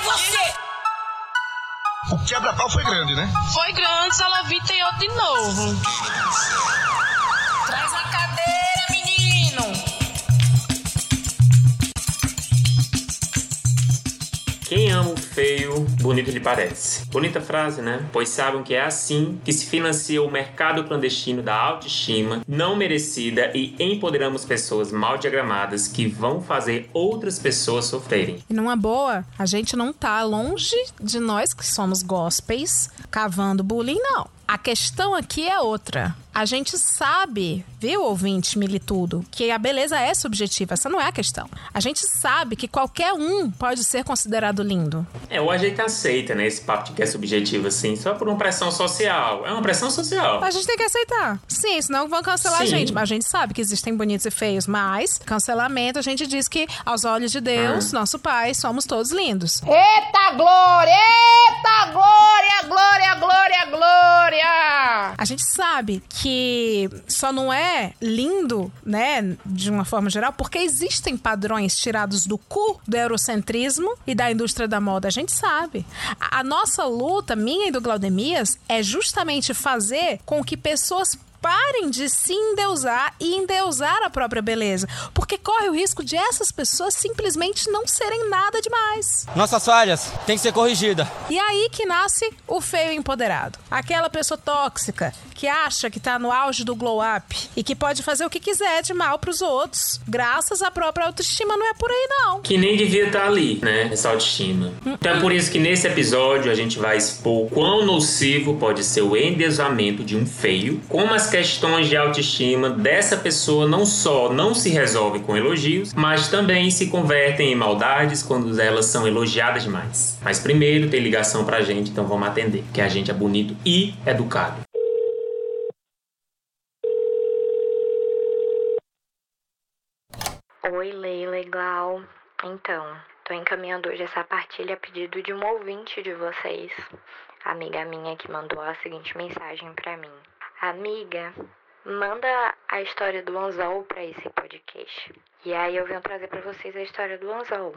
é você! O quebra-pau foi grande, né? Foi grande, Salavita e outro de novo. Quem ama o feio, bonito lhe parece. Bonita frase, né? Pois sabem que é assim que se financia o mercado clandestino da autoestima não merecida e empoderamos pessoas mal diagramadas que vão fazer outras pessoas sofrerem. E numa boa, a gente não tá longe de nós que somos gospels cavando bullying, não. A questão aqui é outra. A gente sabe, viu, ouvinte, militudo, que a beleza é subjetiva. Essa não é a questão. A gente sabe que qualquer um pode ser considerado lindo. É, ou a gente aceita, né, esse papo de que é subjetivo, assim, só por uma pressão social. É uma pressão social. A gente tem que aceitar. Sim, senão vão cancelar a Sim. gente. Mas a gente sabe que existem bonitos e feios. Mas, cancelamento, a gente diz que, aos olhos de Deus, nosso Pai, somos todos lindos. Eita glória! Eita glória! Glória, glória, glória! A gente sabe que só não é lindo, né, de uma forma geral, porque existem padrões tirados do cu do eurocentrismo e da indústria da moda. A gente sabe. A, a nossa luta, minha e do Glaudemias, é justamente fazer com que pessoas parem de se endeusar e endeusar a própria beleza. Porque corre o risco de essas pessoas simplesmente não serem nada demais. Nossas falhas têm que ser corrigidas. E aí que nasce o feio empoderado. Aquela pessoa tóxica que acha que tá no auge do glow up e que pode fazer o que quiser de mal pros outros, graças à própria autoestima, não é por aí não. Que nem devia estar ali, né? Essa autoestima. Então é por isso que nesse episódio a gente vai expor quão nocivo pode ser o endeusamento de um feio, como as questões de autoestima dessa pessoa não só não se resolvem com elogios, mas também se convertem em maldades quando elas são elogiadas demais. Mas primeiro tem ligação pra gente, então vamos atender, que a gente é bonito e educado. Oi, Leila e Glau. Então, tô encaminhando hoje essa partilha a pedido de um ouvinte de vocês. Amiga minha que mandou a seguinte mensagem pra mim. Amiga, manda a história do anzol pra esse podcast. E aí eu venho trazer pra vocês a história do anzol.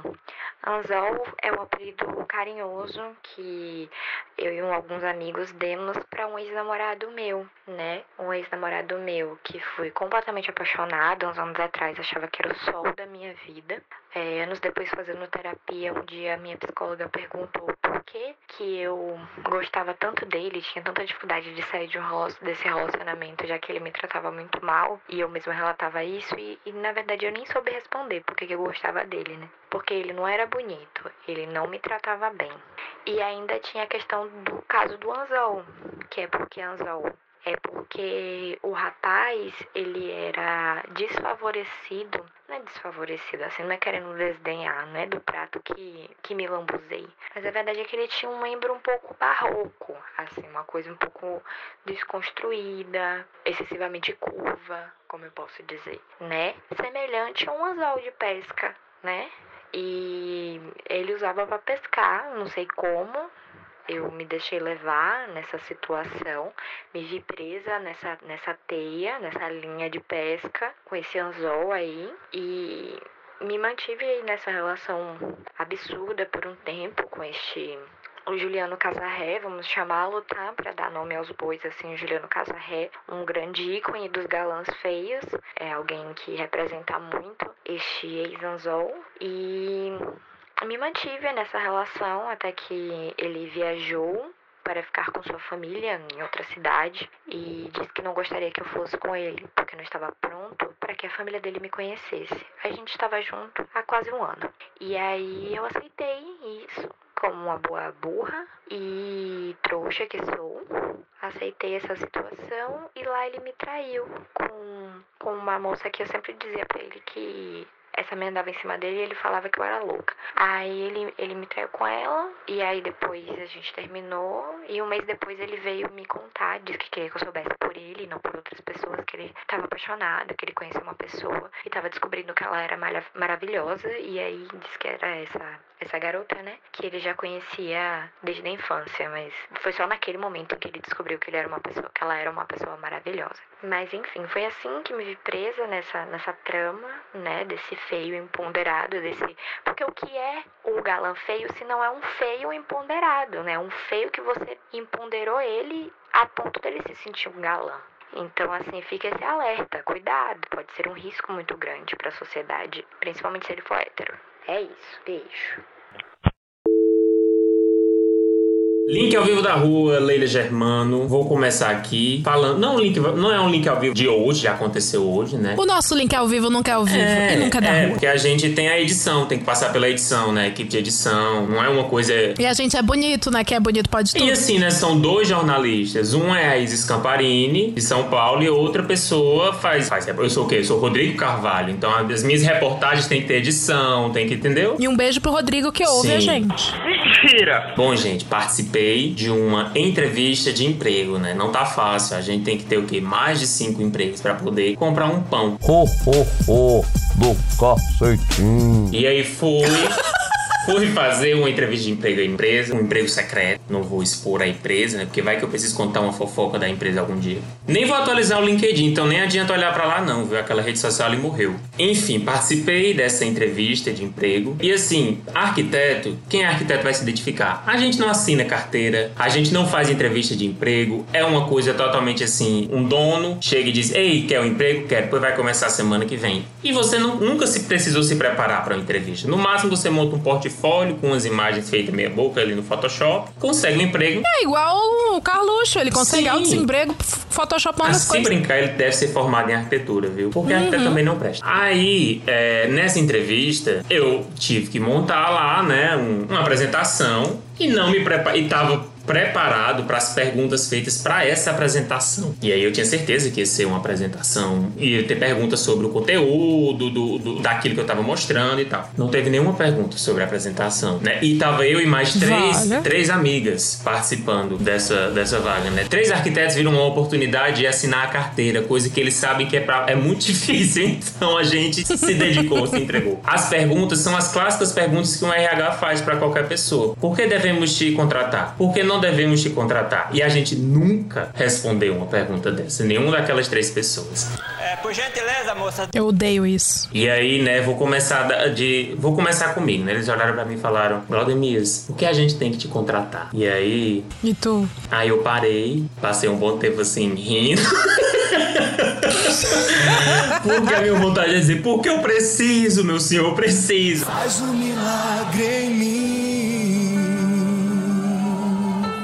Anzol é o apelido carinhoso que eu e um- alguns amigos demos pra um ex-namorado meu, né? Um ex-namorado meu que fui completamente apaixonado uns anos atrás, achava que era o sol da minha vida. É, anos depois, fazendo terapia, um dia minha psicóloga perguntou por que, eu gostava tanto dele, tinha tanta dificuldade de sair de um desse relacionamento, já que ele me tratava muito mal e eu mesma relatava isso. E, e, na verdade eu nem soube responder por que que eu gostava dele, né? Porque ele não era bonito, ele não me tratava bem. E ainda tinha a questão do caso do anzol, que é porque anzol é porque o rapaz, ele era desfavorecido, não desfavorecido, assim, não é querendo desdenhar, não é do prato que, que me lambuzei. Mas a verdade é que ele tinha um membro um pouco barroco, assim, uma coisa um pouco desconstruída, excessivamente curva, como eu posso dizer, né? Semelhante a um anzol de pesca, né? E ele usava para pescar, não sei como, eu me deixei levar nessa situação, me vi presa nessa, nessa teia, nessa linha de pesca, com esse anzol aí, e me mantive aí nessa relação absurda por um tempo com este. O Juliano Casarré, vamos chamá-lo, tá? Pra dar nome aos bois, assim, Juliano Casarré, um grande ícone dos galãs feios, é alguém que representa muito este ex-anzol, e me mantive nessa relação até que ele viajou para ficar com sua família em outra cidade e disse que não gostaria que eu fosse com ele, porque não estava pronto para que a família dele me conhecesse. A gente estava junto há quase um ano. E aí eu aceitei isso como uma boa burra e trouxa que sou. Aceitei essa situação e lá ele me traiu com, com uma moça que eu sempre dizia para ele que essa menina dava em cima dele e ele falava que eu era louca. Aí ele, ele me traiu com ela, e aí depois a gente terminou, e um mês depois ele veio me contar, disse que queria que eu soubesse por ele, não por outras pessoas, que ele tava apaixonado, que ele conheceu uma pessoa e tava descobrindo que ela era maravilhosa. E aí disse que era essa, essa garota, né? Que ele já conhecia desde a infância, mas foi só naquele momento que ele descobriu que ele era uma pessoa, que ela era uma pessoa maravilhosa. Mas enfim, foi assim que me vi presa nessa, nessa trama, né? Desse feio empoderado, desse. Porque o que é o galã feio se não é um feio empoderado, né? Um feio que você empoderou ele a ponto dele se sentir um galã. Então, assim, fica esse alerta, cuidado, pode ser um risco muito grande para a sociedade, principalmente se ele for hétero. É isso, beijo. Link ao vivo da rua, Leila Germano. Vou começar aqui falando. Não, link, não é um link ao vivo de hoje, já aconteceu hoje, né? O nosso link ao vivo nunca é ao vivo e nunca é da é, rua. porque a gente tem a edição, tem que passar pela edição, né? Equipe de edição. Não é uma coisa. E a gente é bonito, né? Quem é bonito pode tudo. E assim, né? São dois jornalistas. Um é a Isis Camparini, de São Paulo, e outra pessoa faz. faz eu sou o quê? Eu sou o Rodrigo Carvalho. Então as minhas reportagens têm que ter edição, tem que. Entendeu? E um beijo pro Rodrigo que ouve Sim. a gente. Bom, gente, participei de uma entrevista de emprego, né? Não tá fácil. A gente tem que ter o quê? Mais de cinco empregos pra poder comprar um pão. Ho, ho, ho, do cacetinho. E aí fui. Fui fazer uma entrevista de emprego à empresa, um emprego secreto. Não vou expor a empresa, né? Porque vai que eu preciso contar uma fofoca da empresa algum dia. Nem vou atualizar o LinkedIn, então nem adianta olhar pra lá, não, viu? Aquela rede social ali morreu. Enfim, participei dessa entrevista de emprego. E assim, arquiteto, quem é arquiteto vai se identificar. A gente não assina carteira, a gente não faz entrevista de emprego. É uma coisa totalmente assim: um dono chega e diz, ei, quer um emprego? Quer, depois vai começar a semana que vem. E você não- nunca se precisou se preparar para uma entrevista. No máximo, você monta um portfólio com umas imagens feitas meia boca ali no Photoshop, consegue um emprego. É igual o Carluxo, ele consegue Sim. alto desemprego photoshopando as se coisas. brincar, ele deve ser formado em arquitetura, viu? Porque Uhum. arquiteto também não presta. Aí, é, nessa entrevista, eu tive que montar lá, né, um- uma apresentação e não me preparei. E tava preparado para as perguntas feitas para essa apresentação. E aí eu tinha certeza que ia ser uma apresentação, ia ter perguntas sobre o conteúdo, do, do- daquilo que eu tava mostrando e tal. Não teve nenhuma pergunta sobre a apresentação, né? E tava eu e mais três, três amigas participando dessa, dessa vaga, né? Três arquitetos viram uma oportunidade de assinar a carteira, coisa que eles sabem que é, pra, é muito difícil, então a gente se dedicou, se entregou. As perguntas são as clássicas perguntas que um RH faz para qualquer pessoa. Por que devemos te contratar? Por que não devemos te contratar? E a gente nunca respondeu uma pergunta dessa, nenhuma daquelas três pessoas. É, por gentileza, moça. Eu odeio isso. E aí, né, vou começar de. Vou começar comigo, né? Eles olharam pra mim e falaram, Claudemias, o que a gente tem que te contratar? E aí. E tu? Aí eu parei, passei um bom tempo assim, rindo. Porque a minha vontade é dizer, porque eu preciso, meu senhor, eu preciso. Faz um milagre em mim.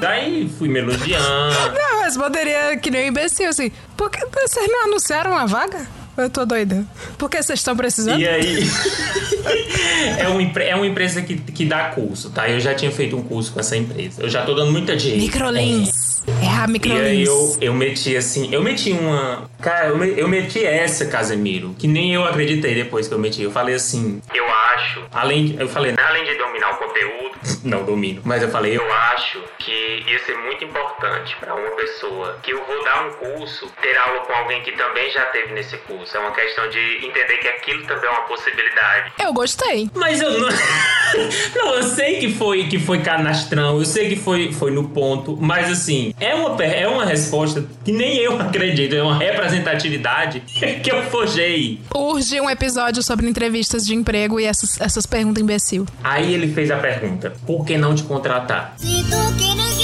Daí fui me elogiando. Não, mas poderia que nem um imbecil, assim. Por que vocês não anunciaram uma vaga? Eu tô doida. Por que vocês estão precisando? E aí. é, uma, é uma empresa que, que dá curso, tá? Eu já tinha feito um curso com essa empresa. Eu já tô dando muita dica. Microlins. É, a E aí Microlins. eu, eu meti assim, eu meti uma. Cara, eu, me- eu meti essa, Casemiro, que nem eu acreditei depois que eu meti. Eu falei assim, eu acho. Além de, eu falei, né, além de dominar o conteúdo, não domino, mas eu falei, eu acho que ia ser muito importante pra uma pessoa que eu vou dar um curso, ter aula com alguém que também já teve nesse curso. É uma questão de entender que aquilo também é uma possibilidade. Eu gostei. Mas eu não. não, eu sei que foi que foi canastrão, eu sei que foi, foi no ponto, mas assim, é uma, é uma resposta que nem eu acredito, é uma representatividade que eu forjei. Urge um episódio sobre entrevistas de emprego e essas, essas perguntas imbecil. Aí ele fez a pergunta: por que não te contratar? Se tu que ninguém me ama.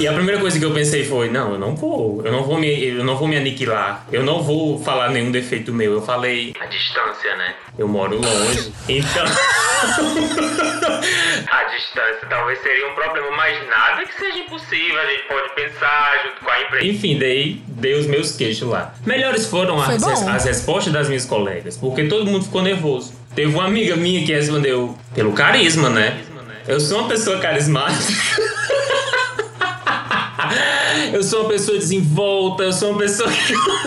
E a primeira coisa que eu pensei foi: não, eu não vou, eu não vou me, eu não vou me aniquilar, eu não vou falar nenhum defeito meu. Eu falei a distância, né? Eu moro longe, então a distância talvez seria um problema, mas nada que seja impossível. A gente pode pensar junto com a empresa. Enfim, dei, dei os meus queixos lá. Melhores foram as, as respostas das minhas colegas, porque todo mundo ficou nervoso. Teve uma amiga minha que respondeu pelo carisma, né? Eu sou uma pessoa carismática. Eu sou uma pessoa desenvolta, eu sou uma pessoa.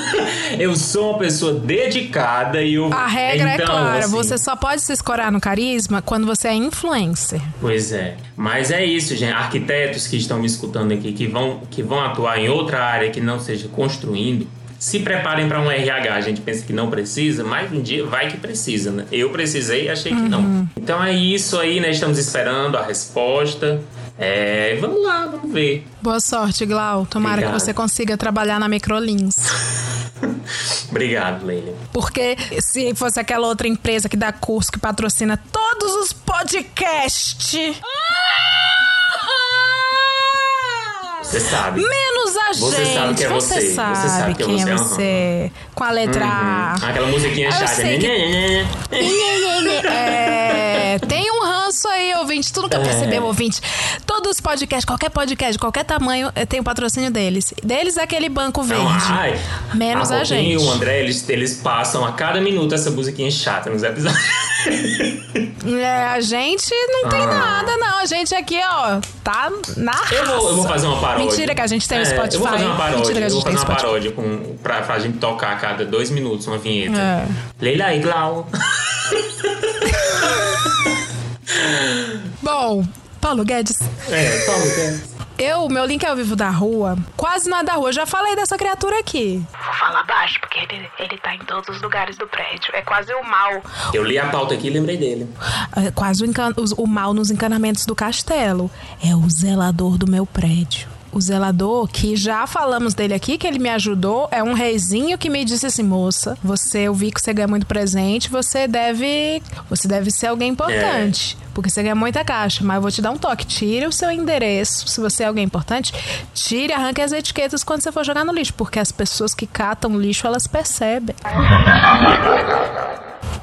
eu sou uma pessoa dedicada e eu. A regra é então, clara, assim, você só pode se escorar no carisma quando você é influencer. Pois é. Mas é isso, gente. Arquitetos que estão me escutando aqui, que vão, que vão atuar em outra área que não seja construindo, se preparem para um RH. A gente pensa que não precisa, mas um dia vai que precisa, né? Eu precisei e achei que não. Então é isso aí, né? Estamos esperando a resposta. É, vamos lá, vamos ver. Boa sorte, Glau. Tomara Obrigado. que você consiga trabalhar na Microlins. Obrigado, Leila. Porque se fosse aquela outra empresa que dá curso, que patrocina todos os podcasts. Você sabe. Menos a Você gente. sabe que é você. Você sabe, sabe que é quem você, é você. Com a letra A. Uhum. Aquela musiquinha chata. que- É, tem um ranço aí, ouvinte. Tu nunca É. percebeu, ouvinte? Todos os podcasts, qualquer podcast, qualquer tamanho, eh, tem o patrocínio deles. Deles é aquele banco verde. Não, ai, Menos a, Roquinho gente. e o André, eles, eles passam a cada minuto essa musiquinha chata nos episódios. É, a gente não tem Ah. nada, não. A gente aqui, ó, tá na raça. Eu vou, eu vou fazer uma paródia. Mentira que a gente tem o É, Spotify. Eu vou fazer uma paródia. Mentira que a eu vou gente fazer uma Spotify. paródia com, pra, pra gente tocar a cada dois minutos uma vinheta. É. Leila e Glau. Bom, Paulo Guedes. É, Paulo Guedes. Eu, meu link é ao vivo da rua, quase não é da rua. Eu já falei dessa criatura aqui. Vou falar baixo, porque ele, ele tá em todos os lugares do prédio. É quase o mal. Eu li a pauta aqui e lembrei dele. É quase o, encan- o mal nos encanamentos do castelo. É o zelador do meu prédio. O zelador, que já falamos dele aqui, que ele me ajudou, é um reizinho que me disse assim, moça, você, eu vi que você ganha muito presente, você deve, você deve ser alguém importante. Porque você ganha muita caixa, mas eu vou te dar um toque. Tire o seu endereço, se você é alguém importante. Tire, arranque as etiquetas quando você for jogar no lixo. Porque as pessoas que catam lixo, elas percebem.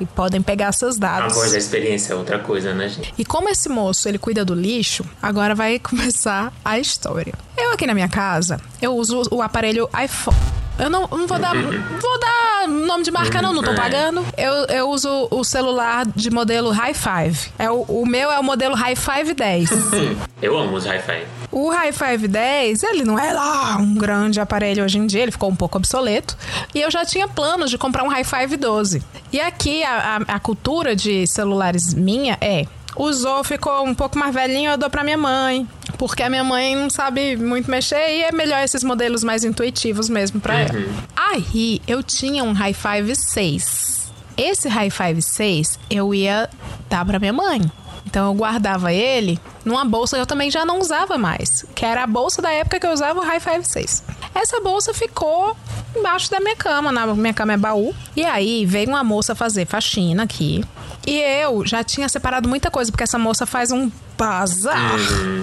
E podem pegar seus A dados. voz da experiência é outra coisa, né, gente? E como esse moço, ele cuida do lixo, agora vai começar a história. Eu aqui na minha casa, eu uso o aparelho iPhone. Eu não, não vou dar. Vou dar nome de marca, não, não tô É. pagando. Eu, eu uso o celular de modelo High Five. É o, o meu é o modelo High Five 10. Eu amo os hi-fi. O High Five 10, ele não é lá um grande aparelho hoje em dia, ele ficou um pouco obsoleto. E eu já tinha planos de comprar um High Five 12. E aqui a, a- a cultura de celulares minha é. Usou, ficou um pouco mais velhinho, eu dou pra minha mãe. Porque a minha mãe não sabe muito mexer e é melhor esses modelos mais intuitivos mesmo pra ela. Aí eu tinha um High Five 6. Esse High Five 6 eu ia dar pra minha mãe. Então eu guardava ele numa bolsa que eu também já não usava mais, que era a bolsa da época que eu usava o High Five 6. Essa bolsa ficou embaixo da minha cama, na minha cama é baú. E aí veio uma moça fazer faxina aqui. E eu já tinha separado muita coisa, porque essa moça faz um bazar,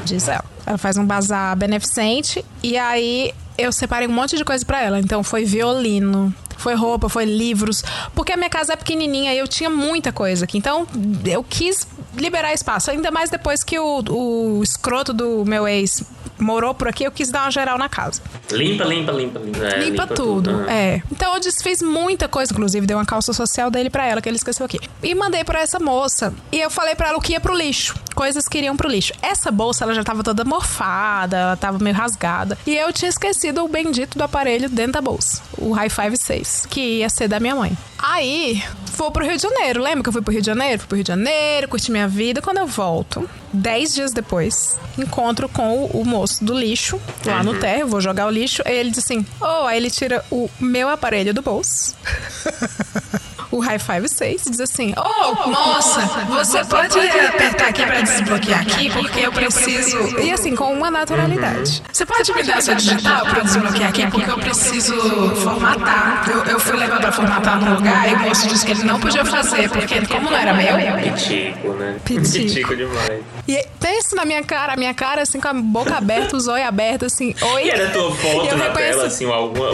diz ela. Ela faz um bazar beneficente. E aí eu separei um monte de coisa pra ela. Então foi violino, foi roupa, foi livros. Porque a minha casa é pequenininha e eu tinha muita coisa aqui. Então eu quis liberar espaço. Ainda mais depois que o, o escroto do meu ex morou por aqui, eu quis dar uma geral na casa. Limpa, limpa, limpa, limpa. É, Limpa, tudo. Ah. É. Então eu desfiz muita coisa, inclusive dei uma calça social dele pra ela, que ele esqueceu aqui. E mandei pra essa moça. E eu falei pra ela o que ia pro lixo. Coisas que iriam pro lixo. Essa bolsa, ela já tava toda morfada, ela tava meio rasgada. E eu tinha esquecido o bendito do aparelho dentro da bolsa. O High Five 6, que ia ser da minha mãe. Aí, vou pro Rio de Janeiro. Lembra que eu fui pro Rio de Janeiro? Fui pro Rio de Janeiro, curti minha vida. Quando eu volto, dez dias depois, encontro com o, o moço do lixo, lá no térreo, vou jogar o lixo. Aí ele diz assim: Oh, aí ele tira o meu aparelho do bolso. O High Five 6 e diz assim: Oh, moça, você pode apertar aqui pra desbloquear aqui, porque eu preciso. E assim, com uma naturalidade. Você pode me dar sua digital pra eu desbloquear aqui, porque eu preciso formatar. Eu, eu fui levar pra formatar num lugar e o moço disse que ele não podia fazer, porque como não era meu. Pitico, né? Pitico. Pitico demais. E pensa na minha cara, a minha cara assim com a boca aberta, os olhos abertos, assim, oi. E era tua foto na reconheço- tela, assim, alguma.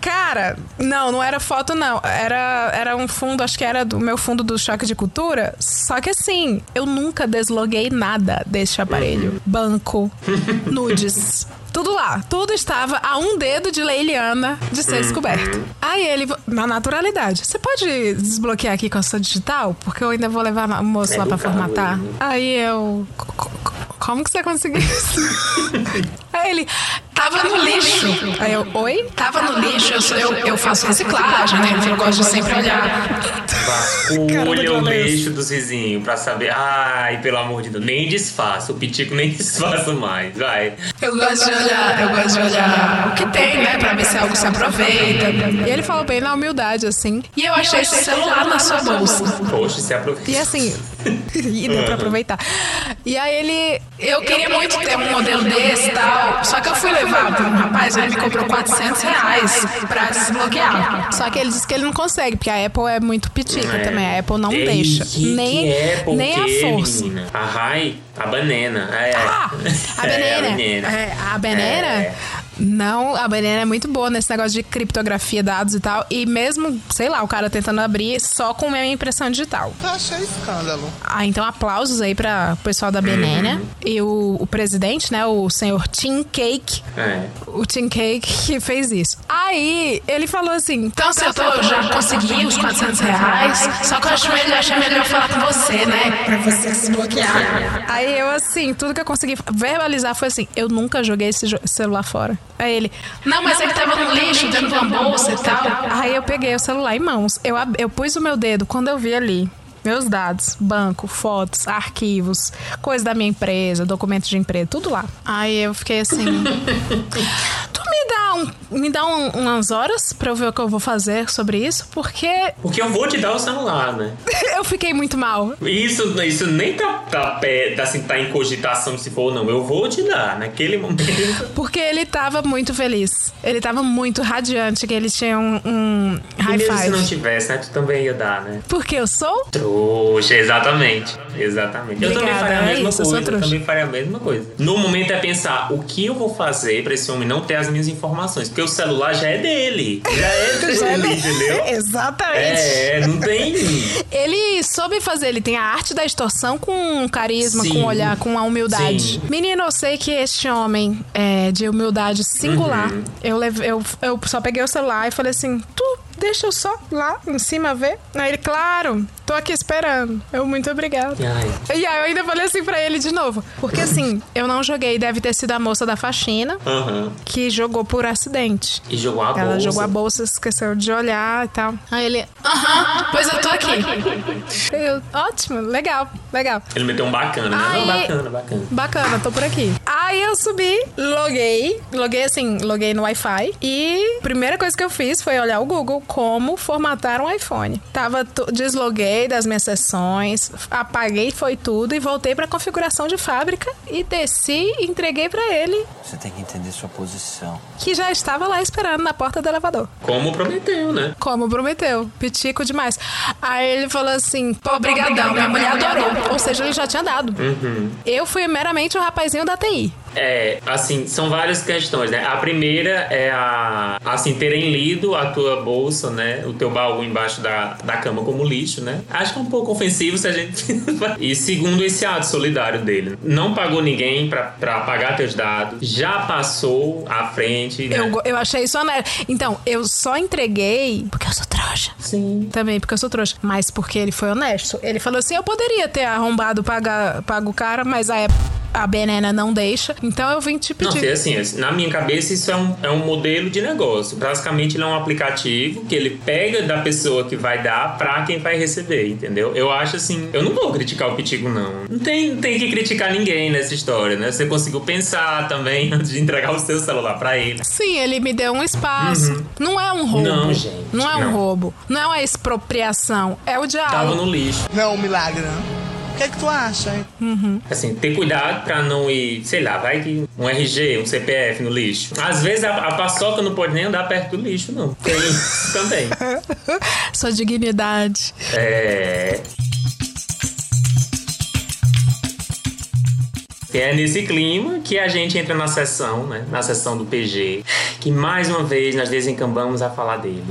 Cara, não, não era foto, não. Era, era um fundo, acho que era do meu fundo do choque de cultura. Só que assim, eu nunca desloguei nada deste aparelho. Banco, nudes. Tudo lá. Tudo estava a um dedo de Leiliana de ser descoberto. Aí ele, na naturalidade, você pode desbloquear aqui com a sua digital? Porque eu ainda vou levar o moço É lá pra educado formatar. né? Aí eu. "Co- co- Como que você conseguiu isso? Aí ele. Tava no lixo. Aí eu, oi? Tava no lixo, eu, eu, eu faço reciclagem, né? Eu gosto de sempre olhar. Vasculha o lixo dos vizinhos pra saber. Ai, pelo amor de Deus, nem disfarça. O pitico nem disfarça mais. Vai. Eu gosto de olhar, eu gosto de olhar o que tem, né? Pra ver se algo se aproveita. E ele falou bem na humildade, assim. E eu achei esse celular na sua bolsa. Poxa, se aproveita. E assim, e deu pra aproveitar. E aí ele, eu queria muito ter um modelo desse e tal. Só que eu fui levar pra um rapaz, ele me cobrou 400 reais pra desbloquear. Só que ele disse que ele não consegue, porque a Apple é muito pitica É. também. A Apple não Ei, deixa. que nem que é, por nem quê, a força. menina? A Rai, a banana. É. Ah, a É, banana. a banana. É, a banana. Não, a banana é muito boa nesse negócio de criptografia, dados e tal. E mesmo, sei lá, o cara tentando abrir só com a impressão digital. Eu achei escândalo. Ah, então aplausos aí para o pessoal da Banana. E o, o presidente, né, o senhor Tim Cake, É. o Tim Cake que fez isso. Aí ele falou assim: então se eu tô, já consegui os 400 reais, só que eu acho melhor, achei melhor falar com você, né? Pra você se bloquear. Aí eu, assim, tudo que eu consegui verbalizar foi assim: eu nunca joguei esse celular fora. Aí ele: não, mas ele tava no lixo, dentro de uma bolsa e tal. Aí eu peguei o celular em mãos, eu, eu pus o meu dedo quando eu vi ali. Meus dados, banco, fotos, arquivos, coisa da minha empresa, documentos de empresa, tudo lá. Aí eu fiquei assim. tu me dá, um, me dá um- umas horas pra eu ver o que eu vou fazer sobre isso, porque Porque eu vou te dar o celular, né? eu fiquei muito mal. Isso, isso nem tá, tá, pé, tá, assim, tá em cogitação se for ou não. Eu vou te dar naquele momento. Porque ele tava muito feliz. Ele tava muito radiante, que ele tinha um, um high mesmo se não five. tivesse, né? Tu também ia dar, né? Porque eu sou? Trouxa, exatamente. Exatamente. eu também Obrigada, faria a é mesma isso, eu sou coisa. Eu trouxa. também faria a mesma coisa. No momento é pensar o que eu vou fazer pra esse homem não ter as minhas informações. Porque o celular já é dele. Já é dele, entendeu? Exatamente. É, não tem. Ele soube fazer, ele tem a arte da extorsão com carisma, Sim. com olhar, com a humildade. Sim. Menino, eu sei que este homem é de humildade singular. Uhum. Eu, leve- eu, eu só peguei o celular e falei assim: tu deixa eu só lá em cima ver. Aí ele, claro, tô aqui esperando. Eu, muito obrigada. Ai. E aí eu ainda falei assim pra ele de novo. Porque assim, eu não joguei, deve ter sido a moça da faxina Aham. que jogou por acidente. E jogou a Ela bolsa. jogou a bolsa, esqueceu de olhar e tal. Aí ele, aham, pois eu tô aqui. Eu, ótimo, legal, legal. Ele meteu um bacana, né? Aí- Não, bacana, bacana. Bacana, tô por aqui. Aí eu subi, loguei, loguei assim, loguei no Wi-Fi e a primeira coisa que eu fiz foi olhar o Google como formatar um iPhone. Tava desloguei das minhas sessões, apaguei foi tudo e voltei pra configuração de fábrica e desci e entreguei pra ele, Você tem que entender sua posição. que já estava lá esperando na porta do elevador. Como prometeu, né? Como prometeu. Pitico demais. Aí ele falou assim: pô, brigadão, minha mulher adorou. Ou seja, ele já tinha dado. Uhum. Eu fui meramente o rapazinho da TI. É, assim, são várias questões, né? A primeira é a, assim, terem lido a tua bolsa, né? O teu baú embaixo da, da cama como lixo, né? Acho que é um pouco ofensivo se a gente... e segundo, esse ato solidário dele. Não pagou ninguém pra, pra pagar teus dados. Já passou à frente, né? Eu, eu achei isso honesto. Então, eu só entreguei porque eu sou trouxa. Sim. Também porque eu sou trouxa. Mas porque ele foi honesto. Ele falou assim: eu poderia ter arrombado, pagar, pago o cara, mas a, a Benena não deixa. Então eu vim te Não, pedir. assim, assim, na minha cabeça isso é um, é um modelo de negócio. Basicamente ele é um aplicativo que ele pega da pessoa que vai dar pra quem vai receber, entendeu? Eu acho assim, eu não vou criticar o Pitico, não. Não tem, não tem que criticar ninguém nessa história, né? Você conseguiu pensar também antes de entregar o seu celular pra ele. Sim, ele me deu um espaço. Não é um roubo. Uhum. Não, gente, Não é um não. roubo. Não é uma expropriação. É o diálogo. Tava no lixo. Não é um milagre, não. O que é que tu acha, hein? Uhum. Assim, ter cuidado pra não ir, sei lá, vai que um RG, um CPF no lixo. Às vezes a, a paçoca não pode nem andar perto do lixo, não. Tem isso também. Sua dignidade. É. E é nesse clima que a gente entra na sessão, né? Na sessão do PG, que mais uma vez nós desencambamos a falar dele,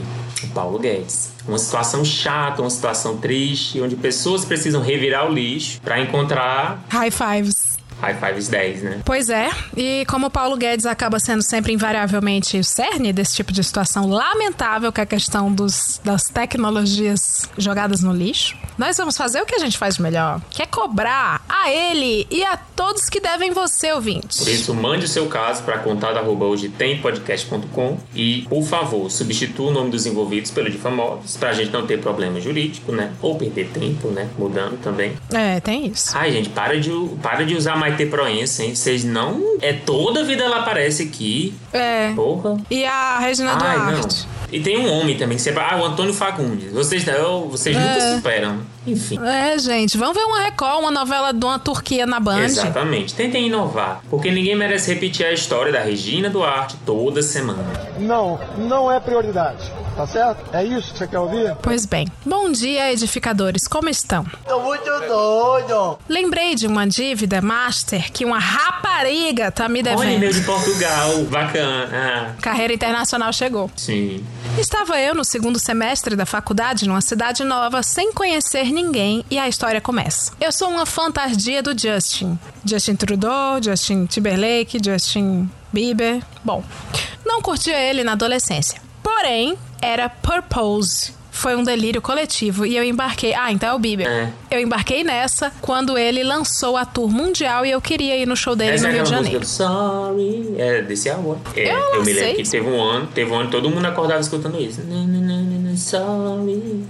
o Paulo Guedes. Uma situação chata, uma situação triste, onde pessoas precisam revirar o lixo para encontrar High fives. High Fives 10, né? Pois é, e como o Paulo Guedes acaba sendo sempre invariavelmente o cerne desse tipo de situação lamentável, que é a questão dos, das tecnologias jogadas no lixo, nós vamos fazer o que a gente faz melhor, que é cobrar a ele e a todos que devem você, ouvintes. Por isso, mande o seu caso para contato@hoje-tem-podcast.com e, por favor, substitua o nome dos envolvidos pelo de famosos, pra gente não ter problema jurídico, né? Ou perder tempo, né? Mudando também. É, tem isso. Ai, gente, para de, para de usar Maite Proença, hein? Vocês não... É toda vida ela aparece aqui. É. Porra. E a Regina Ai, Duarte. não. E tem um homem também, que sempre... Ah, o Antônio Fagundes. Vocês, não, vocês É. nunca superam. Enfim. É, gente, vamos ver uma Record, uma novela de uma Turquia na Band. Exatamente. Tentem inovar. Porque ninguém merece repetir a história da Regina Duarte toda semana. Não, não é prioridade. Tá certo? É isso que você quer ouvir? Pois bem. Bom dia, edificadores, como estão? Tô muito doido. Lembrei de uma dívida master que uma rapariga tá me devendo. Olha, e-mail de Portugal. Bacana. Ah, Carreira internacional chegou. sim. Estava eu no segundo semestre da faculdade numa cidade nova, sem conhecer ninguém, e a história começa. Eu sou uma fã tardia do Justin. Justin Trudeau, Justin Timberlake, Justin Bieber. Bom, não curtia ele na adolescência. Porém, era Purpose. Foi um delírio coletivo e eu embarquei. Ah, então é o Bieber. É. Eu embarquei nessa quando ele lançou a tour mundial e eu queria ir no show dele Essa no é Rio de Janeiro. Sorry. É desse álbum. É, Eu eu me lembro que teve um ano, teve um ano todo mundo acordava escutando isso. Na, na, na, Sorry.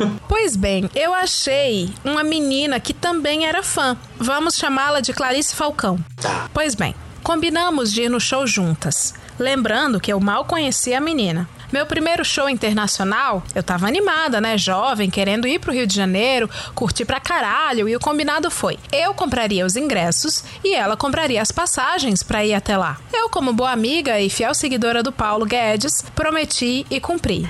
Pois bem, eu achei uma menina que também era fã. Vamos chamá-la de Clarice Falcão. Tá. Pois bem, combinamos de ir no show juntas. Lembrando que eu mal conhecia a menina. Meu primeiro show internacional, eu tava animada, né? Jovem, querendo ir pro Rio de Janeiro, curtir pra caralho, e o combinado foi: eu compraria os ingressos e ela compraria as passagens pra ir até lá. Eu, como boa amiga e fiel seguidora do Paulo Guedes, prometi e cumpri.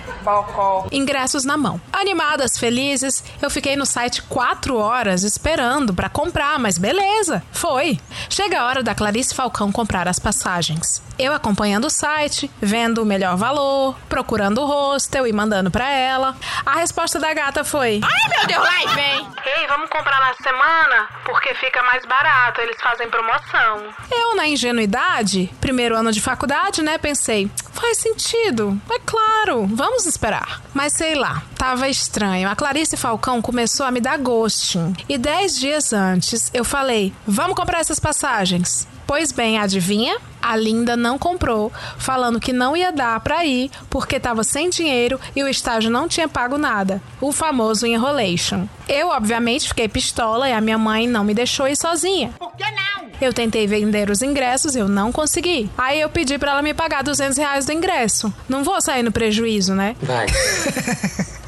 Ingressos na mão. Animadas, felizes, eu fiquei no site quatro horas esperando pra comprar, mas beleza, foi. Chega a hora da Clarice Falcão comprar as passagens. Eu acompanhando o site, vendo o melhor valor, procurando o hostel e mandando pra ela. A resposta da gata foi: Ai, meu Deus, lá vem. Ei, vamos comprar na semana? Porque fica mais barato, eles fazem promoção. Eu, na ingenuidade, primeiro ano de faculdade, né, pensei, faz sentido, é claro, vamos esperar. Mas sei lá, tava estranho. A Clarice Falcão começou a me dar ghosting. E dez dias antes, eu falei, vamos comprar essas passagens. Pois bem, adivinha? A Linda não comprou, falando que não ia dar pra ir porque tava sem dinheiro e o estágio não tinha pago nada. O famoso enrolation. Eu, obviamente, fiquei pistola e a minha mãe não me deixou ir sozinha. Por que não? Eu tentei vender os ingressos, eu não consegui. Aí eu pedi pra ela me pagar 200 reais do ingresso. Não vou sair no prejuízo, né? Vai.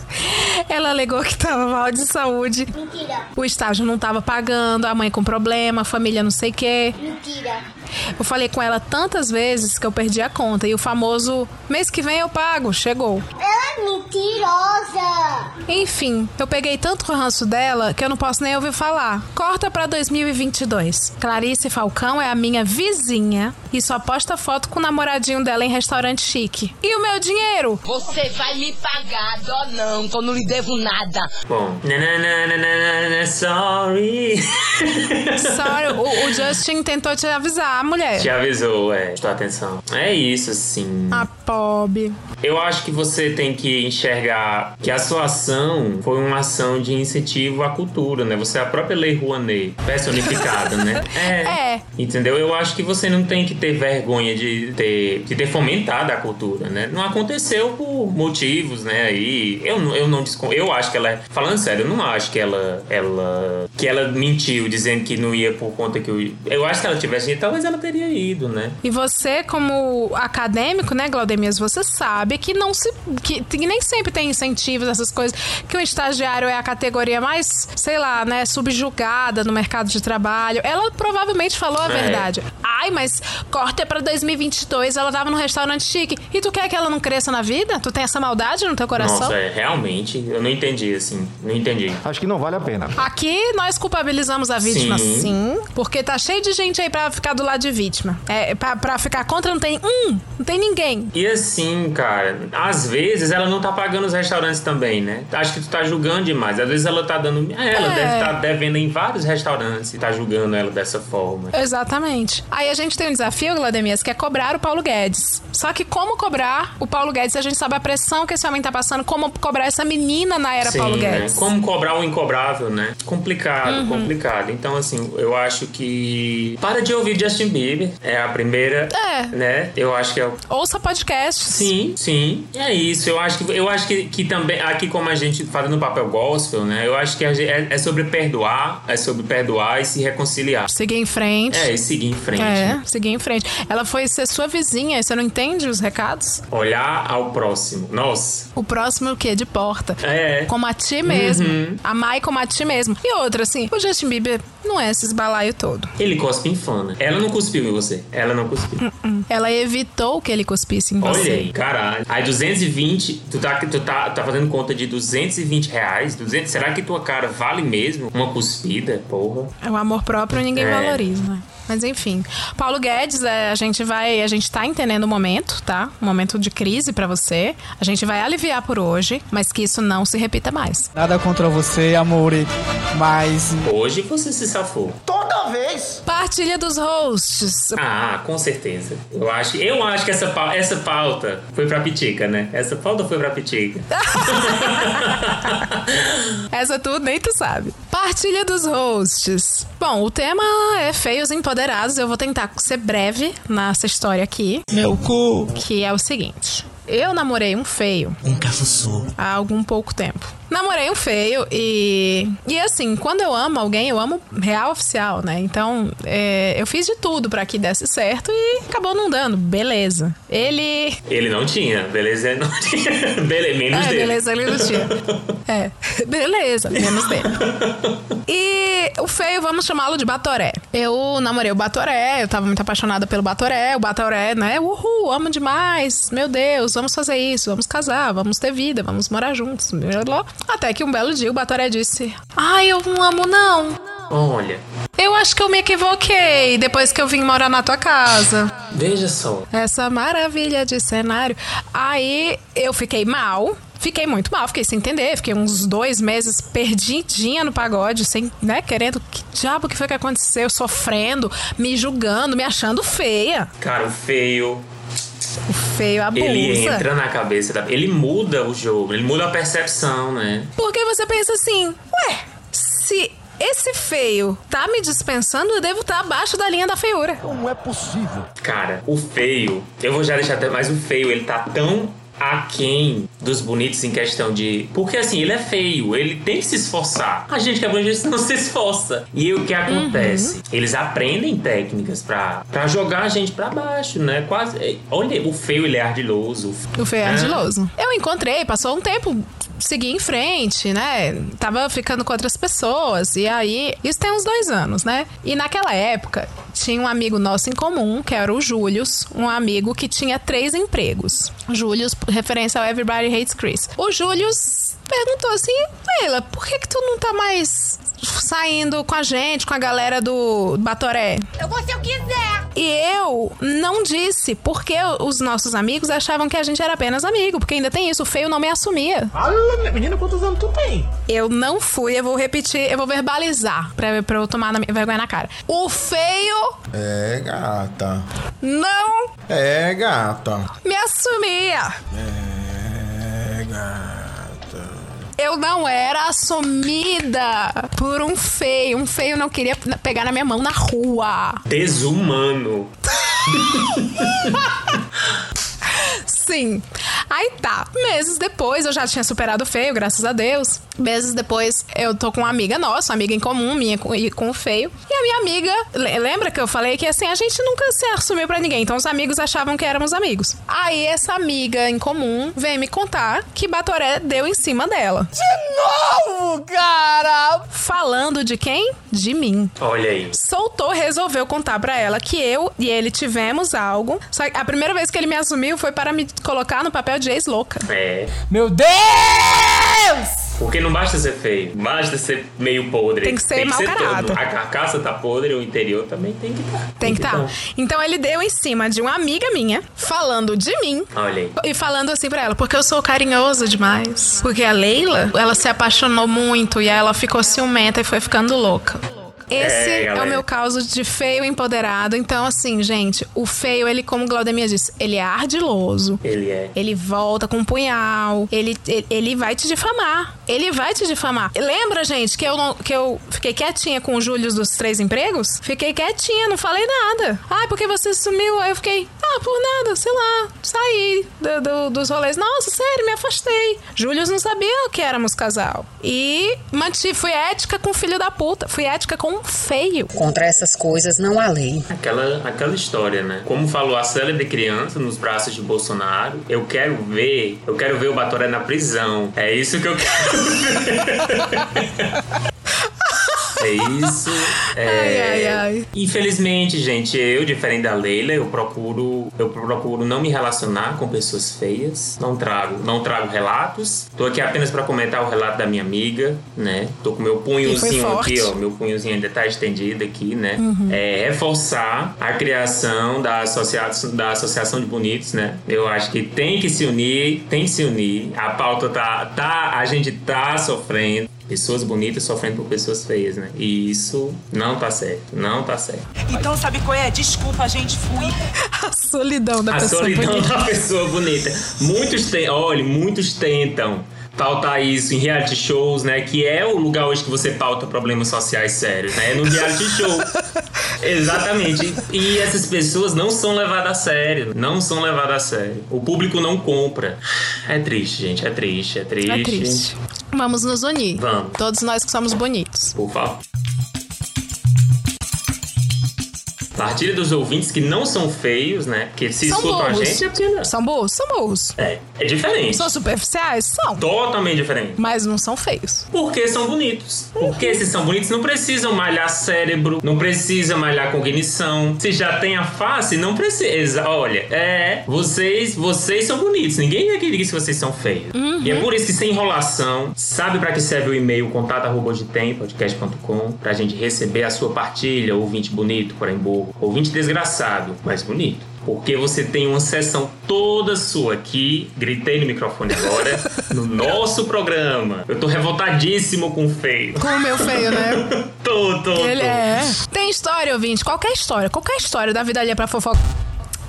Ela alegou que tava mal de saúde. Mentira. O estágio não tava pagando, a mãe com problema, a família não sei o quê. Mentira. Eu falei com ela tantas vezes que eu perdi a conta. E o famoso mês que vem eu pago chegou. Ela é mentirosa. Enfim, eu peguei tanto ranço dela que eu não posso nem ouvir falar. Corta pra 2022. Clarice Falcão é a minha vizinha e só posta foto com o namoradinho dela em restaurante chique. E o meu dinheiro? Você vai me pagar, dó não, que eu não lhe devo nada. Bom. Na, na, na, na, na, na, na, sorry. Sorry, o, o Justin tentou te avisar, mulher. Te avisou, é. Prestou atenção. É isso, assim. A pobre. Eu acho que você tem que enxergar que a sua ação foi uma ação de incentivo à cultura, né? Você é a própria Lei Rouanet personificada, né? É. Entendeu? Eu acho que você não tem que ter vergonha de ter, de ter fomentado a cultura, né? Não aconteceu por motivos, né? Aí eu, eu não descon... eu acho que ela, falando sério, eu não acho que ela, ela, que ela mentiu dizendo que não ia por conta que eu, eu acho que se ela tivesse ido, talvez ela teria ido, né? E você, como acadêmico, né, Glaudemias, você sabe que não se. Que, que nem sempre tem incentivos, essas coisas. Que o estagiário é a categoria mais, sei lá, né, subjugada no mercado de trabalho. Ela provavelmente falou a É. verdade. Ai, mas corta pra 2022, ela tava num restaurante chique. E tu quer que ela não cresça na vida? Tu tem essa maldade no teu coração? Nossa, é, realmente, eu não entendi, assim, não entendi. Acho que não vale a pena. Aqui nós culpabilizamos a vítima, Sim. sim. porque tá cheio de gente aí pra ficar do lado de vítima. É, pra, pra ficar contra não tem um, não tem ninguém. E assim, cara, às vezes ela não tá pagando os restaurantes também, né? Acho que tu tá julgando demais. Às vezes ela tá dando. Ela É. deve estar devendo em vários restaurantes e tá julgando ela dessa forma. Exatamente. Aí a gente tem um desafio, Glademias, que é cobrar o Paulo Guedes. Só que como cobrar o Paulo Guedes? A gente sabe a pressão que esse homem tá passando, como cobrar essa menina na era Sim, Paulo né? Guedes. Como cobrar o incobrável, né? Complicado, Uhum. complicado. Então, assim, eu acho que. Para de ouvir Justin Bieber. É a primeira. É. Né? Eu acho que é o. Ouça podcast. Sim, sim. E é isso. Eu acho que, eu acho que, que também, aqui como a gente fazendo papel gospel, né? Eu acho que gente- é, é sobre perdoar, é sobre perdoar e se reconciliar. Seguir em frente. É, e seguir em frente. É, seguir em frente. Ela foi ser sua vizinha você não entende os recados? Olhar ao próximo. Nossa. O próximo é o quê? De porta. É. Como a ti mesmo. Uhum. Amar e como a ti mesmo. E outra, assim, o Justin Bieber não é esse esbalaio todo. Ele cospe em fana. Ela não cuspiu em você. Ela não cuspiu. Hum. Ela evitou que ele cuspisse em você. Olha aí, caralho. Aí 220, tu tá, tu tá, tá fazendo conta de 220 reais? 200, será que tua cara vale mesmo uma cuspida? Porra. É o amor próprio ninguém É. valoriza, né? Mas enfim. Paulo Guedes, é, a gente vai. A gente tá entendendo o momento, tá? Um momento de crise pra você. A gente vai aliviar por hoje, mas que isso não se repita mais. Nada contra você, amore, mas. Hoje você se safou. Toda vez! Partilha dos hosts. Ah, com certeza. Eu acho, eu acho que essa, pau- essa pauta foi pra Pitica, né? Essa pauta foi pra Pitica. Essa tu nem tu sabe. Partilha dos hosts. Bom, o tema é feios Eu vou tentar ser breve nessa história aqui. Meu cu! Que é o seguinte. Eu namorei um feio. Um cafuçu. Há algum pouco tempo. Namorei um feio e. E assim, quando eu amo alguém, eu amo real oficial, né? Então, é, eu fiz de tudo pra que desse certo e acabou não dando. Beleza. Ele. Ele não tinha, beleza? Ele não tinha. Beleza, menos é, dele. beleza, ele não tinha. É, beleza, menos dele. E o feio, vamos chamá-lo de Batoré. Eu namorei o Batoré, eu tava muito apaixonada pelo Batoré. O Batoré, né? Uhul, amo demais. Meu Deus, vamos fazer isso, vamos casar, vamos ter vida, vamos morar juntos. blá, blá. Até que um belo dia o Batoré disse: Ai, eu não amo, não. Olha, Eu acho que eu me equivoquei depois que eu vim morar na tua casa. veja só. Essa maravilha de cenário. Aí eu fiquei mal. Fiquei muito mal, fiquei sem entender. Fiquei uns dois meses perdidinha no pagode, sem, né, querendo. Que diabo que foi que aconteceu? Sofrendo, me julgando, me achando feia. Cara, feio, O feio abusa. ele entra na cabeça da. Ele muda o jogo, ele muda a percepção, né? Porque você pensa assim, ué, se esse feio tá me dispensando, eu devo estar abaixo da linha da feiura. Não é possível. Cara, o feio, eu vou já deixar até mais o feio, ele tá tão aquém dos bonitos em questão de. Porque assim, ele é feio, ele tem que se esforçar. A gente que é bonito, a gente não se esforça. E o que acontece? Eles aprendem técnicas pra, pra jogar a gente pra baixo, né? Quase. Olha, o feio ele é ardiloso. O feio é né? ardiloso. Eu encontrei, passou um tempo, segui em frente, né? Tava ficando com outras pessoas. E aí, isso tem uns dois anos, né? E naquela época, tinha um amigo nosso em comum, que era o Július, um amigo que tinha três empregos. Július, referência ao Everybody Hates Chris. O Július perguntou assim: Leila, por que, que tu não tá mais saindo com a gente, com a galera do Batoré? Eu vou se eu quiser. E eu não disse, porque os nossos amigos achavam que a gente era apenas amigo, porque ainda tem isso, o feio não me assumia. Fala, menina, quantos anos tu tem? Eu não fui, eu vou repetir, eu vou verbalizar pra, pra eu tomar na, vergonha na cara. O feio É, gata. não É, gata. me assumia. É, gata. Eu não era assumida por um feio. Um feio não queria pegar na minha mão na rua. Desumano. Sim. Aí tá. Meses depois, eu já tinha superado o feio, graças a Deus. Meses depois, eu tô com uma amiga nossa, uma amiga em comum, minha com, e com o feio. E a minha amiga, le- lembra que eu falei que assim, a gente nunca se assumiu pra ninguém. Então os amigos achavam que éramos amigos. Aí essa amiga em comum veio me contar que Batoré deu em cima dela. De novo, cara! Falando de quem? De mim. Olha aí. Soltou, resolveu contar pra ela que eu e ele tivemos algo. Só que a primeira vez que ele me assumiu foi para me colocar no papel de ex-louca. É. Meu Deus! Porque não basta ser feio, basta ser meio podre. Tem que ser mau todo. caráter. A carcaça tá podre, o interior também tem que estar. Tem que estar. Então ele deu em cima de uma amiga minha, falando de mim. Olha aí. E falando assim pra ela, porque eu sou carinhoso demais. Porque a Leila, ela se apaixonou muito e aí ela ficou ciumenta e foi ficando louca. Esse É, é, o meu caso de feio empoderado. Então, assim, gente, o feio, ele, como Glaudemia disse, ele é ardiloso. Ele é. Ele volta com um punhal. Ele, ele, ele vai te difamar. Ele vai te difamar. Lembra, gente, que eu, não- que eu fiquei quietinha com o Júlio dos três empregos? Fiquei quietinha, não falei nada. Ah, porque você sumiu? Aí eu fiquei, ah, por nada, sei lá. Saí do- do- dos rolês. Nossa, sério, me afastei. Júlio não sabia que éramos casal. E mantive, fui ética com filho da puta. Fui ética com um feio. Contra essas coisas não há lei. Aquela, aquela história, né? Como falou a célebre criança nos braços de Bolsonaro, eu quero ver, eu quero ver o Batoré na prisão. É isso que eu quero ver. É isso. É... Ai, ai, ai. Infelizmente, gente, eu, diferente da Leila, eu procuro, eu procuro não me relacionar com pessoas feias. Não trago, não trago relatos. Tô aqui apenas para comentar o relato da minha amiga, né? Tô com meu punhozinho aqui, ó. Meu punhozinho ainda tá estendido aqui, né? Uhum. É reforçar a criação da associação, da associação de bonitos, né? Eu acho que tem que se unir, tem que se unir. A pauta tá, tá a gente tá sofrendo. Pessoas bonitas sofrendo por pessoas feias, né? E isso não tá certo, não tá certo. Então sabe qual é? Desculpa, gente, fui. A solidão da A pessoa solidão bonita. da pessoa bonita. Muitos tem, olha, muitos tentam pautar isso em reality shows, né? Que é o lugar hoje que você pauta problemas sociais sérios, né? É no reality show. Exatamente. E essas pessoas não são levadas a sério. Não são levadas a sério. O público não compra. É triste, gente. É triste. É triste. É triste. Vamos nos unir. Vamos. Todos nós que somos bonitos. Por favor. Partilha dos ouvintes que não são feios, né? Que se São escutam a burros. gente é porque não. São burros? São burros. É, é diferente. São superficiais? São. Totalmente diferente. Mas não são feios. Porque são bonitos. Porque se são bonitos, não precisam malhar cérebro, não precisa malhar cognição. Se já tem a face, não precisa. Olha, é. Vocês, vocês são bonitos. Ninguém aqui diz que vocês são feios. E é por isso que, sem enrolação, sabe pra que serve o e-mail contato.tem.podcast.com pra gente receber a sua partilha, ouvinte bonito, porém burro. Ouvinte desgraçado, mas bonito. Porque você tem uma sessão toda sua aqui, gritei no microfone agora, no nosso programa. Eu tô revoltadíssimo com o feio. Com o meu feio, né? tô, tô, Ele tô. é. Tem história, ouvinte. Qualquer história. Qualquer história da vida alheia pra fofoca.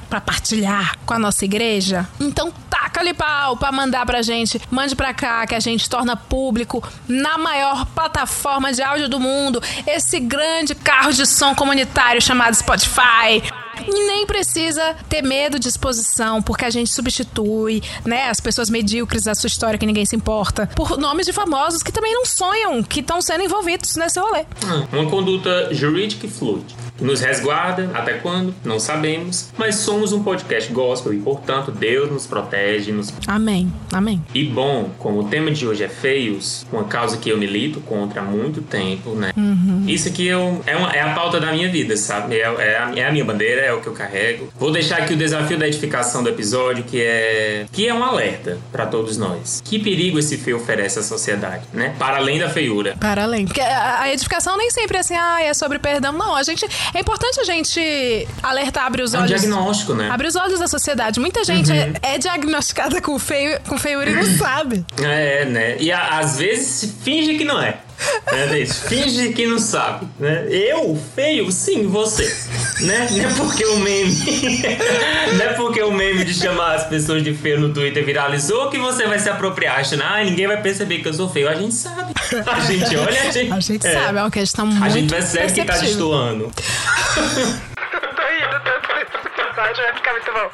Pra partilhar com a nossa igreja. Então taca-lhe pau pra mandar pra gente. Mande pra cá que a gente torna público na maior plataforma de áudio do mundo. Esse grande carro de som comunitário chamado Spotify. E nem precisa ter medo de exposição, porque a gente substitui, né, as pessoas medíocres da sua história que ninguém se importa, por nomes de famosos que também não sonham, que estão sendo envolvidos nesse rolê. Ah, Uma conduta jurídica e fluide. Nos resguarda, até quando? Não sabemos. Mas somos um podcast gospel e, portanto, Deus nos protege, nos Amém. Amém. E bom, como o tema de hoje é feios, uma causa que eu milito contra há muito tempo, né? Uhum. Isso aqui é, é, uma- é a pauta da minha vida, sabe? É, é a, é a minha bandeira, é o que eu carrego. Vou deixar aqui o desafio da edificação do episódio, que é que é um alerta pra todos nós. Que perigo esse feio oferece à sociedade, né? Para além da feiura. Para além. Porque a, a edificação nem sempre é assim, ah, é sobre perdão. Não, a gente. É importante a gente alertar, abrir os É um olhos. diagnóstico, né? Abrir os olhos da sociedade. Muita gente Uhum. é, é diagnosticada com, feio, com feiura e não sabe. É, né? E a- às vezes se finge que não é. Né, Deise? finge que não sabe. Né? Eu, feio, sim, você. Né? Não é porque o meme. não é porque o meme de chamar as pessoas de feio no Twitter viralizou que você vai se apropriar, achando, ah, ninguém vai perceber que eu sou feio. A gente sabe. A gente olha, a gente. A gente sabe, é uma questão muito A gente percebe que tá destoando. Vai ficar muito bom.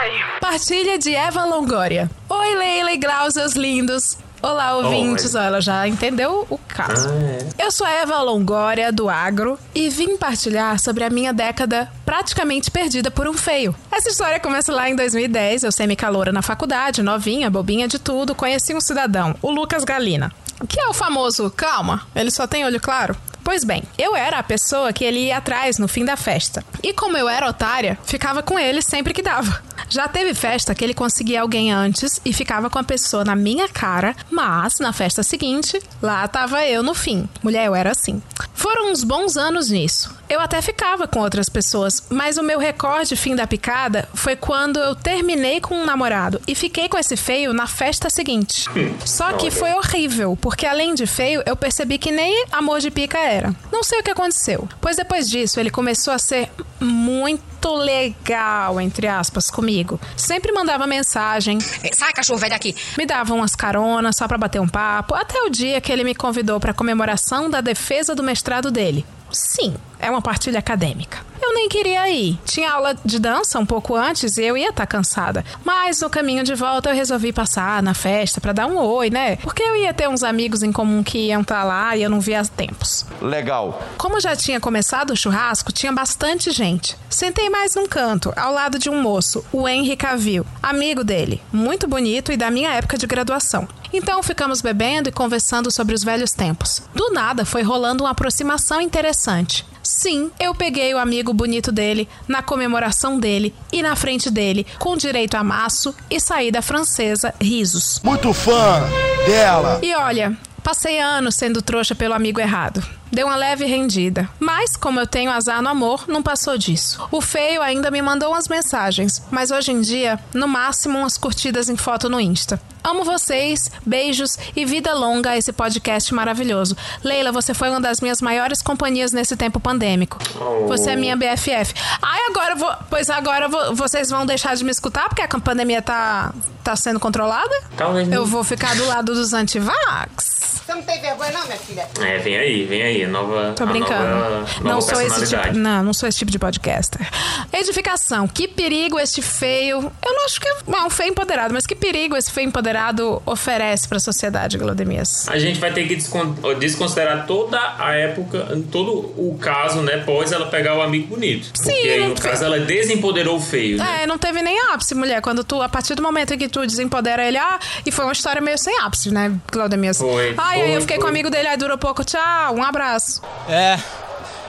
Ai. Partilha de Eva Longoria. Oi, Leila e Grau, seus lindos. Olá, ouvintes. Ó, ela já entendeu o caso. Ah, Eu sou a Eva Longoria, do Agro, e vim partilhar sobre a minha década praticamente perdida por um feio. Essa história começa lá em 2010. Eu semi-caloura na faculdade, novinha, bobinha de tudo. Conheci um cidadão, o Lucas Galina, que é o famoso calma, ele só tem olho claro. Pois bem, eu era a pessoa que ele ia atrás no fim da festa. E como eu era otária, ficava com ele sempre que dava. Já teve festa que ele conseguia alguém antes e ficava com a pessoa na minha cara, mas na festa seguinte, lá tava eu no fim. Mulher, eu era assim. Foram uns bons anos nisso. Eu até ficava com outras pessoas, mas o meu recorde fim da picada foi quando eu terminei com um namorado e fiquei com esse feio na festa seguinte. Só que foi horrível, porque além de feio, eu percebi que nem amor de pica era. Não sei o que aconteceu, pois depois disso ele começou a ser muito legal, entre aspas, comigo. Sempre mandava mensagem. Sai, cachorro velho aqui. Me dava umas caronas só pra bater um papo, até o dia que ele me convidou pra comemoração da defesa do mestrado dele. Sim, é uma partilha acadêmica. Eu nem queria ir. Tinha aula de dança um pouco antes e eu ia estar tá cansada. Mas no caminho de volta eu resolvi passar na festa para dar um oi, né? Porque eu ia ter uns amigos em comum que iam estar tá lá e eu não via há tempos. Legal. Como já tinha começado o churrasco, tinha bastante gente. Sentei mais num canto, ao lado de um moço, o Henry Cavill, amigo dele, muito bonito e da minha época de graduação. Então ficamos bebendo e conversando sobre os velhos tempos. Do nada foi rolando uma aproximação interessante. Sim, eu peguei o amigo bonito dele na comemoração dele e na frente dele, com direito a maço e saída francesa, risos. Muito fã dela. E olha, passei anos sendo trouxa pelo amigo errado. Deu uma leve rendida. Mas, como eu tenho azar no amor, não passou disso. O feio ainda me mandou umas mensagens, mas hoje em dia, no máximo, umas curtidas em foto no Insta. Amo vocês, beijos e vida longa a esse podcast maravilhoso. Leila, você foi uma das minhas maiores companhias nesse tempo pandêmico. Oh. Você é minha BFF. Ai, agora vou. Pois agora vou, vocês vão deixar de me escutar porque a pandemia tá, tá sendo controlada? Talvez. Eu vou ficar do lado dos antivax. Você não tem vergonha, não, minha filha? É, vem aí, vem aí. A nova. Tô brincando. Nova, nova não sou esse tipo. Não, não sou esse tipo de podcaster. Edificação. Que perigo este feio. Eu não acho que é um feio empoderado, mas que perigo esse feio empoderado oferece pra sociedade, Glodemias? A gente vai ter que descon- desconsiderar toda a época, todo o caso, né? Pós ela pegar o amigo bonito. Sim, Porque aí, no foi- caso, ela desempoderou o feio. Né? É, não teve nem ápice, mulher. Quando tu, a partir do momento em que tu desempodera ele, ah, e foi uma história meio sem ápice, né, Claudemias? Foi, Ai, aí foi, eu fiquei com o foi. amigo dele, aí durou pouco, tchau, um abraço. É.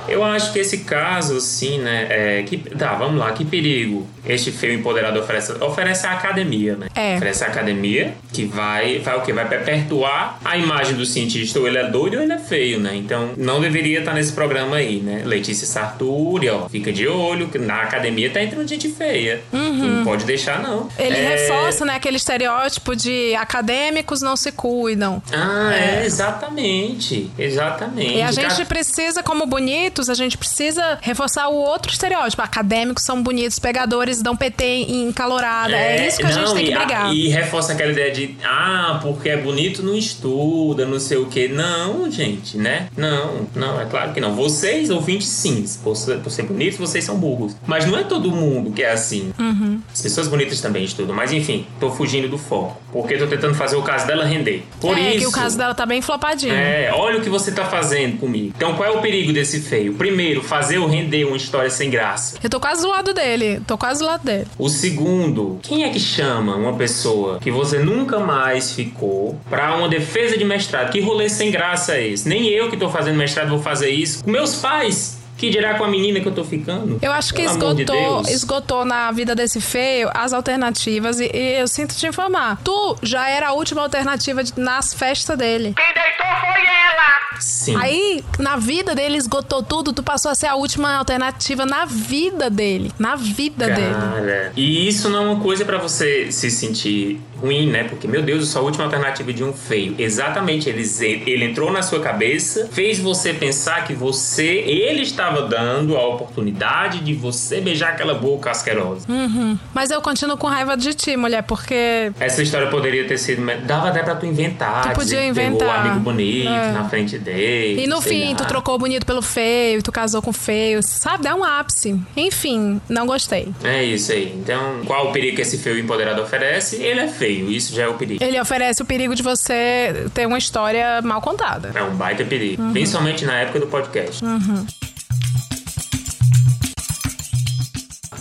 Eu acho que esse caso, assim, né? É, que, tá, vamos lá. Que perigo este feio empoderado oferece? Oferece a academia, né? É. Oferece a academia que vai, vai o quê? Vai perpetuar a imagem do cientista. Ou ele é doido ou ele é feio, né? Então, não deveria estar nesse programa aí, né? Letícia Sarturi, ó. Fica de olho que na academia tá entrando gente feia. Não pode deixar, não. Ele É- reforça, né, aquele estereótipo de acadêmicos não se cuidam. Ah, é, exatamente. Exatamente. E a gente Cara, precisa, como bonitos, a gente precisa reforçar o outro estereótipo. Acadêmicos são bonitos, pegadores, dão PT em calorada. É, isso que a gente não, tem que e, brigar. E reforça aquela ideia de, ah, porque é bonito, não estuda, não sei o quê. Não, gente, né? Não, não, é claro que não. Vocês, ouvintes, sim. Por ser, por ser bonitos, vocês são burros. Mas não é todo mundo que é assim. Uhum. As pessoas bonitas também estudam. Mas enfim, tô fugindo do foco. Porque tô tentando fazer o caso dela render. Por é, isso. que o caso dela tá bem flopadinho. É, olha o que você tá fazendo comigo. Então, qual é o perigo desse feio? Primeiro, fazer eu render uma história sem graça. Eu tô quase do lado dele. Tô quase lado dele. O segundo, quem é que chama uma pessoa que você nunca mais ficou pra uma defesa de mestrado? Que rolê sem graça é esse? Nem eu que tô fazendo mestrado vou fazer isso. Meus pais. Que dirá com a menina que eu tô ficando? Eu acho que Pelo amor de esgotou, esgotou na vida desse feio as alternativas e, e eu sinto te informar. Tu já era a última alternativa de- nas festas dele. Quem deitou foi ela! Sim. Aí, na vida dele, esgotou tudo, tu passou a ser a última alternativa na vida dele. Na vida dele. Cara, e isso não é uma coisa pra você se sentir ruim, né? Porque, meu Deus, eu sou a última alternativa de um feio. Exatamente, ele, ele entrou na sua cabeça, fez você pensar que você, ele estava dando a oportunidade de você beijar aquela boca asquerosa. Uhum. Mas eu continuo com raiva de ti, mulher, porque Essa história poderia ter sido. Dava até pra tu inventar. Tu podia inventar. amigo bonito É. na frente dele. E no fim, lá. tu trocou o bonito pelo feio, tu casou com o feio, sabe? Dá um ápice. Enfim, não gostei. É isso aí. Então, qual o perigo que esse feio empoderado oferece? Ele é feio. Isso já é o perigo. Ele oferece o perigo de você ter uma história mal contada. É um baita perigo. Uhum. Principalmente na época do podcast. Uhum.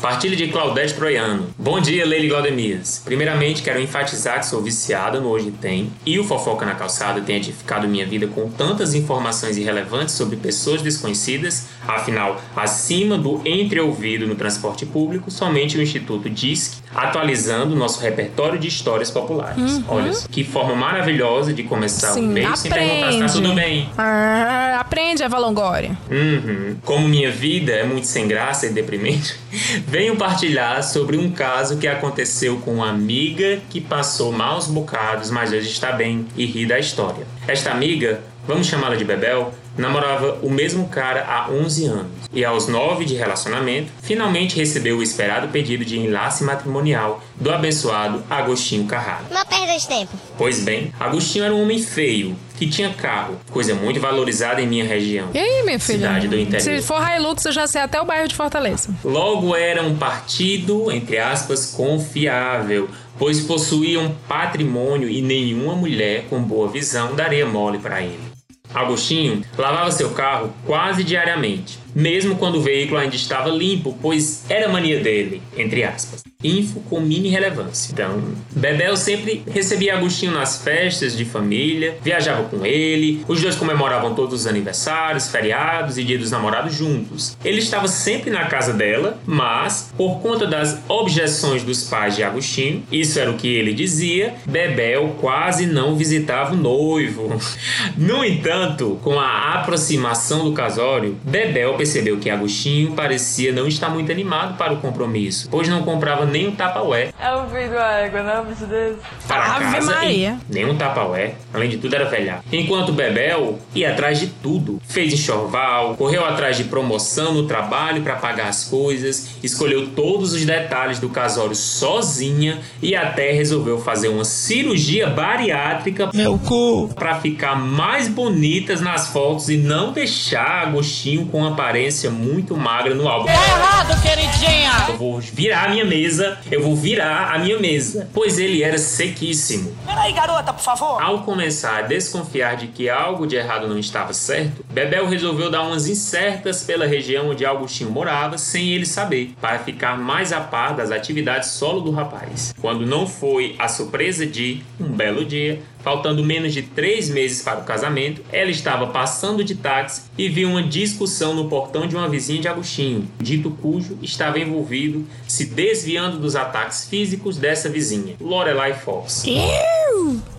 Partilha de Claudete Troiano. Bom dia, Leile Glaudemias. Primeiramente, quero enfatizar que sou viciada no Hoje Tem e o Fofoca na Calçada tem edificado minha vida com tantas informações irrelevantes sobre pessoas desconhecidas. Afinal, acima do entreouvido no transporte público, somente o Instituto DISC, atualizando nosso repertório de histórias populares. Uhum. Olha só, que forma maravilhosa de começar Sim, um mês sem perguntar se tá tudo bem. Ah, aprende, Eva Longoria. Uhum. Como minha vida é muito sem graça e deprimente, venho partilhar sobre um caso que aconteceu com uma amiga que passou maus bocados, mas hoje está bem e ri da história. Esta amiga, vamos chamá-la de Bebel, namorava o mesmo cara há 11 anos e aos 9 de relacionamento, finalmente recebeu o esperado pedido de enlace matrimonial do abençoado Agostinho Carraro. Uma perda de tempo. Pois bem, Agostinho era um homem feio, que tinha carro, coisa muito valorizada em minha região. E aí, minha filha? Cidade do interior. Se for Hilux, eu já sei até o bairro de Fortaleza. Logo era um partido, entre aspas, confiável, pois possuía um patrimônio e nenhuma mulher com boa visão daria mole para ele. Agostinho lavava seu carro quase diariamente, mesmo quando o veículo ainda estava limpo, pois era mania dele, entre aspas. Info com mini relevância. Então, Bebel sempre recebia Agostinho nas festas de família, viajava com ele, os dois comemoravam todos os aniversários, feriados e dia dos namorados juntos. Ele estava sempre na casa dela, mas, por conta das objeções dos pais de Agostinho, isso era o que ele dizia, Bebel quase não visitava o noivo. No entanto, com a aproximação do casório, Bebel percebeu que Agostinho parecia não estar muito animado para o compromisso, pois não comprava nem um tapaué É um filho da égua, não é um bicho desse? para Ave casa Maria. e nem um tapaué. Além de tudo, era velhaco. Enquanto Bebel ia atrás de tudo. Fez enxoval, correu atrás de promoção no trabalho para pagar as coisas, escolheu todos os detalhes do casório sozinha e até resolveu fazer uma cirurgia bariátrica Meu cu. para ficar mais bonitas nas fotos e não deixar Agostinho com aparência muito magra no álbum. errado, queridinha! Eu vou virar a minha mesa, eu vou virar a minha mesa, pois ele era sequíssimo. Peraí, garota, por favor. Ao começar a desconfiar de que algo de errado não estava certo, Bebel resolveu dar umas incertas pela região onde Augustinho morava sem ele saber, para ficar mais a par das atividades solo do rapaz. Quando não foi a surpresa de, um belo dia, faltando menos de três meses para o casamento, ela estava passando de táxi e viu uma discussão no portão de uma vizinha de Agostinho, dito cujo estava envolvido, se desviando dos ataques físicos dessa vizinha, Lorelai Fox.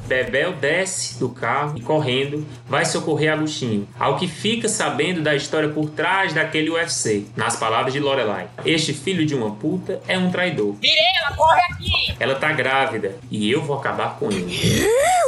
Bebel desce do carro e, correndo, vai socorrer Agostinho, ao que fica sabendo da história por trás daquele UFC. Nas palavras de Lorelai, este filho de uma puta é um traidor. Mirela, corre aqui! Ela tá grávida e eu vou acabar com ele.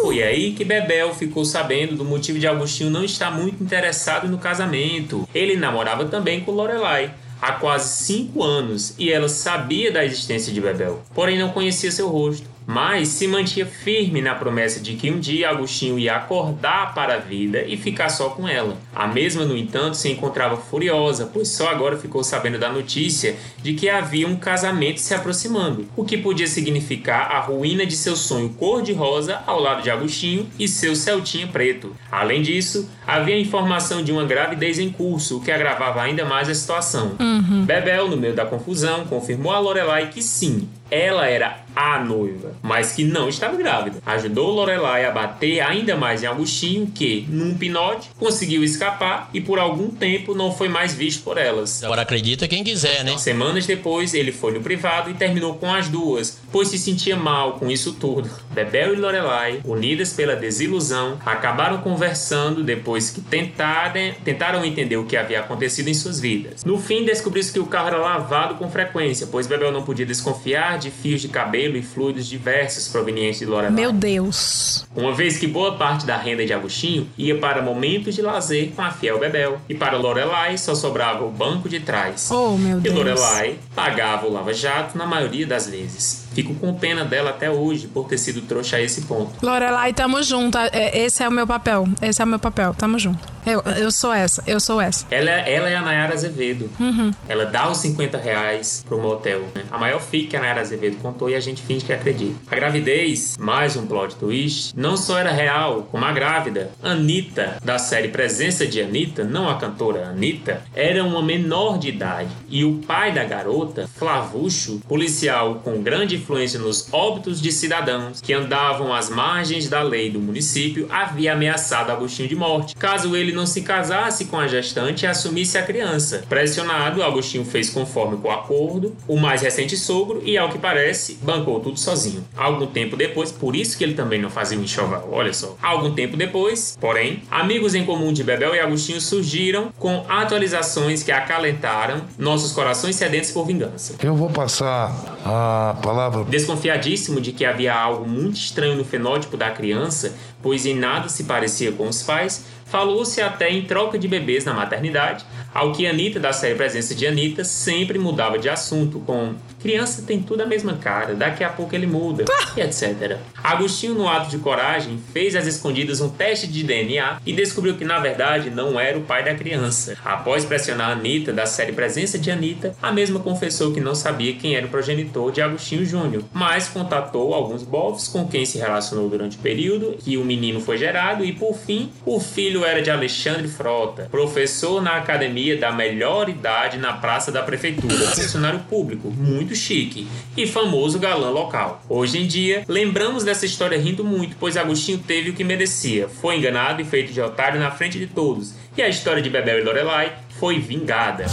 Foi aí que Bebel ficou sabendo do motivo de Agostinho não estar muito interessado no casamento. Ele namorava também com Lorelai há quase cinco anos e ela sabia da existência de Bebel, porém não conhecia seu rosto. Mas se mantinha firme na promessa de que um dia Agostinho ia acordar para a vida e ficar só com ela. A mesma, no entanto, se encontrava furiosa, pois só agora ficou sabendo da notícia de que havia um casamento se aproximando, o que podia significar a ruína de seu sonho cor-de-rosa ao lado de Agostinho e seu Celtinha preto. Além disso, havia a informação de uma gravidez em curso, o que agravava ainda mais a situação. Bebel, no meio da confusão, confirmou a Lorelai que sim, ela era a noiva, mas que não estava grávida. Ajudou Lorelai a bater ainda mais em Agostinho, que, num pinote, conseguiu escapar e por algum tempo não foi mais visto por elas. Agora acredita quem quiser, né? Semanas depois, ele foi no privado e terminou com as duas, pois se sentia mal com isso tudo. Bebel e Lorelai, unidas pela desilusão, acabaram conversando depois que tentaram, tentaram entender o que havia acontecido em suas vidas. No fim, descobriu-se que o carro era lavado com frequência, pois Bebel não podia desconfiar de fios de cabelo e fluidos diversos provenientes de Lorelai. Meu Deus. Uma vez que boa parte da renda de Agostinho ia para momentos de lazer com a fiel Bebel, e para Lorelai só sobrava o banco de trás. Oh, meu E Deus. Lorelai pagava o lava-jato na maioria das vezes. Fico com pena dela até hoje por ter sido trouxa a esse ponto. Lorelai, tamo junto. É, Esse é o meu papel. Esse é o meu papel. Tamo junto. Eu, eu sou essa. Eu sou essa. Ela, ela é a Nayara Azevedo. Uhum. Ela dá os 50 reais pro motel. Né? A maior fic que a Nayara Azevedo contou e a gente finge que acredita. A gravidez, mais um plot twist, não só era real, como a grávida. Anitta, da série Presença de Anitta, não a cantora Anitta, era uma menor de idade. E o pai da garota, Flavucho, policial com grande influência nos óbitos de cidadãos que andavam às margens da lei do município, havia ameaçado Agostinho de morte, caso ele não se casasse com a gestante e assumisse a criança. Pressionado, Agostinho fez conforme com o acordo, o mais recente sogro, e ao que parece, bancou tudo sozinho. Algum tempo depois, por isso que ele também não fazia o enxoval, olha só. Algum tempo depois, porém, amigos em comum de Bebel e Agostinho surgiram com atualizações que acalentaram nossos corações sedentos por vingança. Eu vou passar a palavra. Desconfiadíssimo de que havia algo muito estranho no fenótipo da criança, pois em nada se parecia com os pais, falou-se até em troca de bebês na maternidade, ao que Anitta, da série Presença de Anitta, sempre mudava de assunto com criança tem tudo a mesma cara, daqui a pouco ele muda, e etc. Agostinho, no ato de coragem, fez às escondidas um teste de DNA e descobriu que na verdade não era o pai da criança. Após pressionar Anitta, da série Presença de Anitta, a mesma confessou que não sabia quem era o progenitor de Agostinho Júnior, mas contatou alguns bofs com quem se relacionou durante o período que o menino foi gerado e, por fim, o filho era de Alexandre Frota, professor na academia da melhor idade na praça da prefeitura, funcionário público, muito chique e famoso galã local. Hoje em dia, lembramos dessa história rindo muito, pois Agostinho teve o que merecia, foi enganado e feito de otário na frente de todos, e a história de Bebel e Lorelai foi vingada.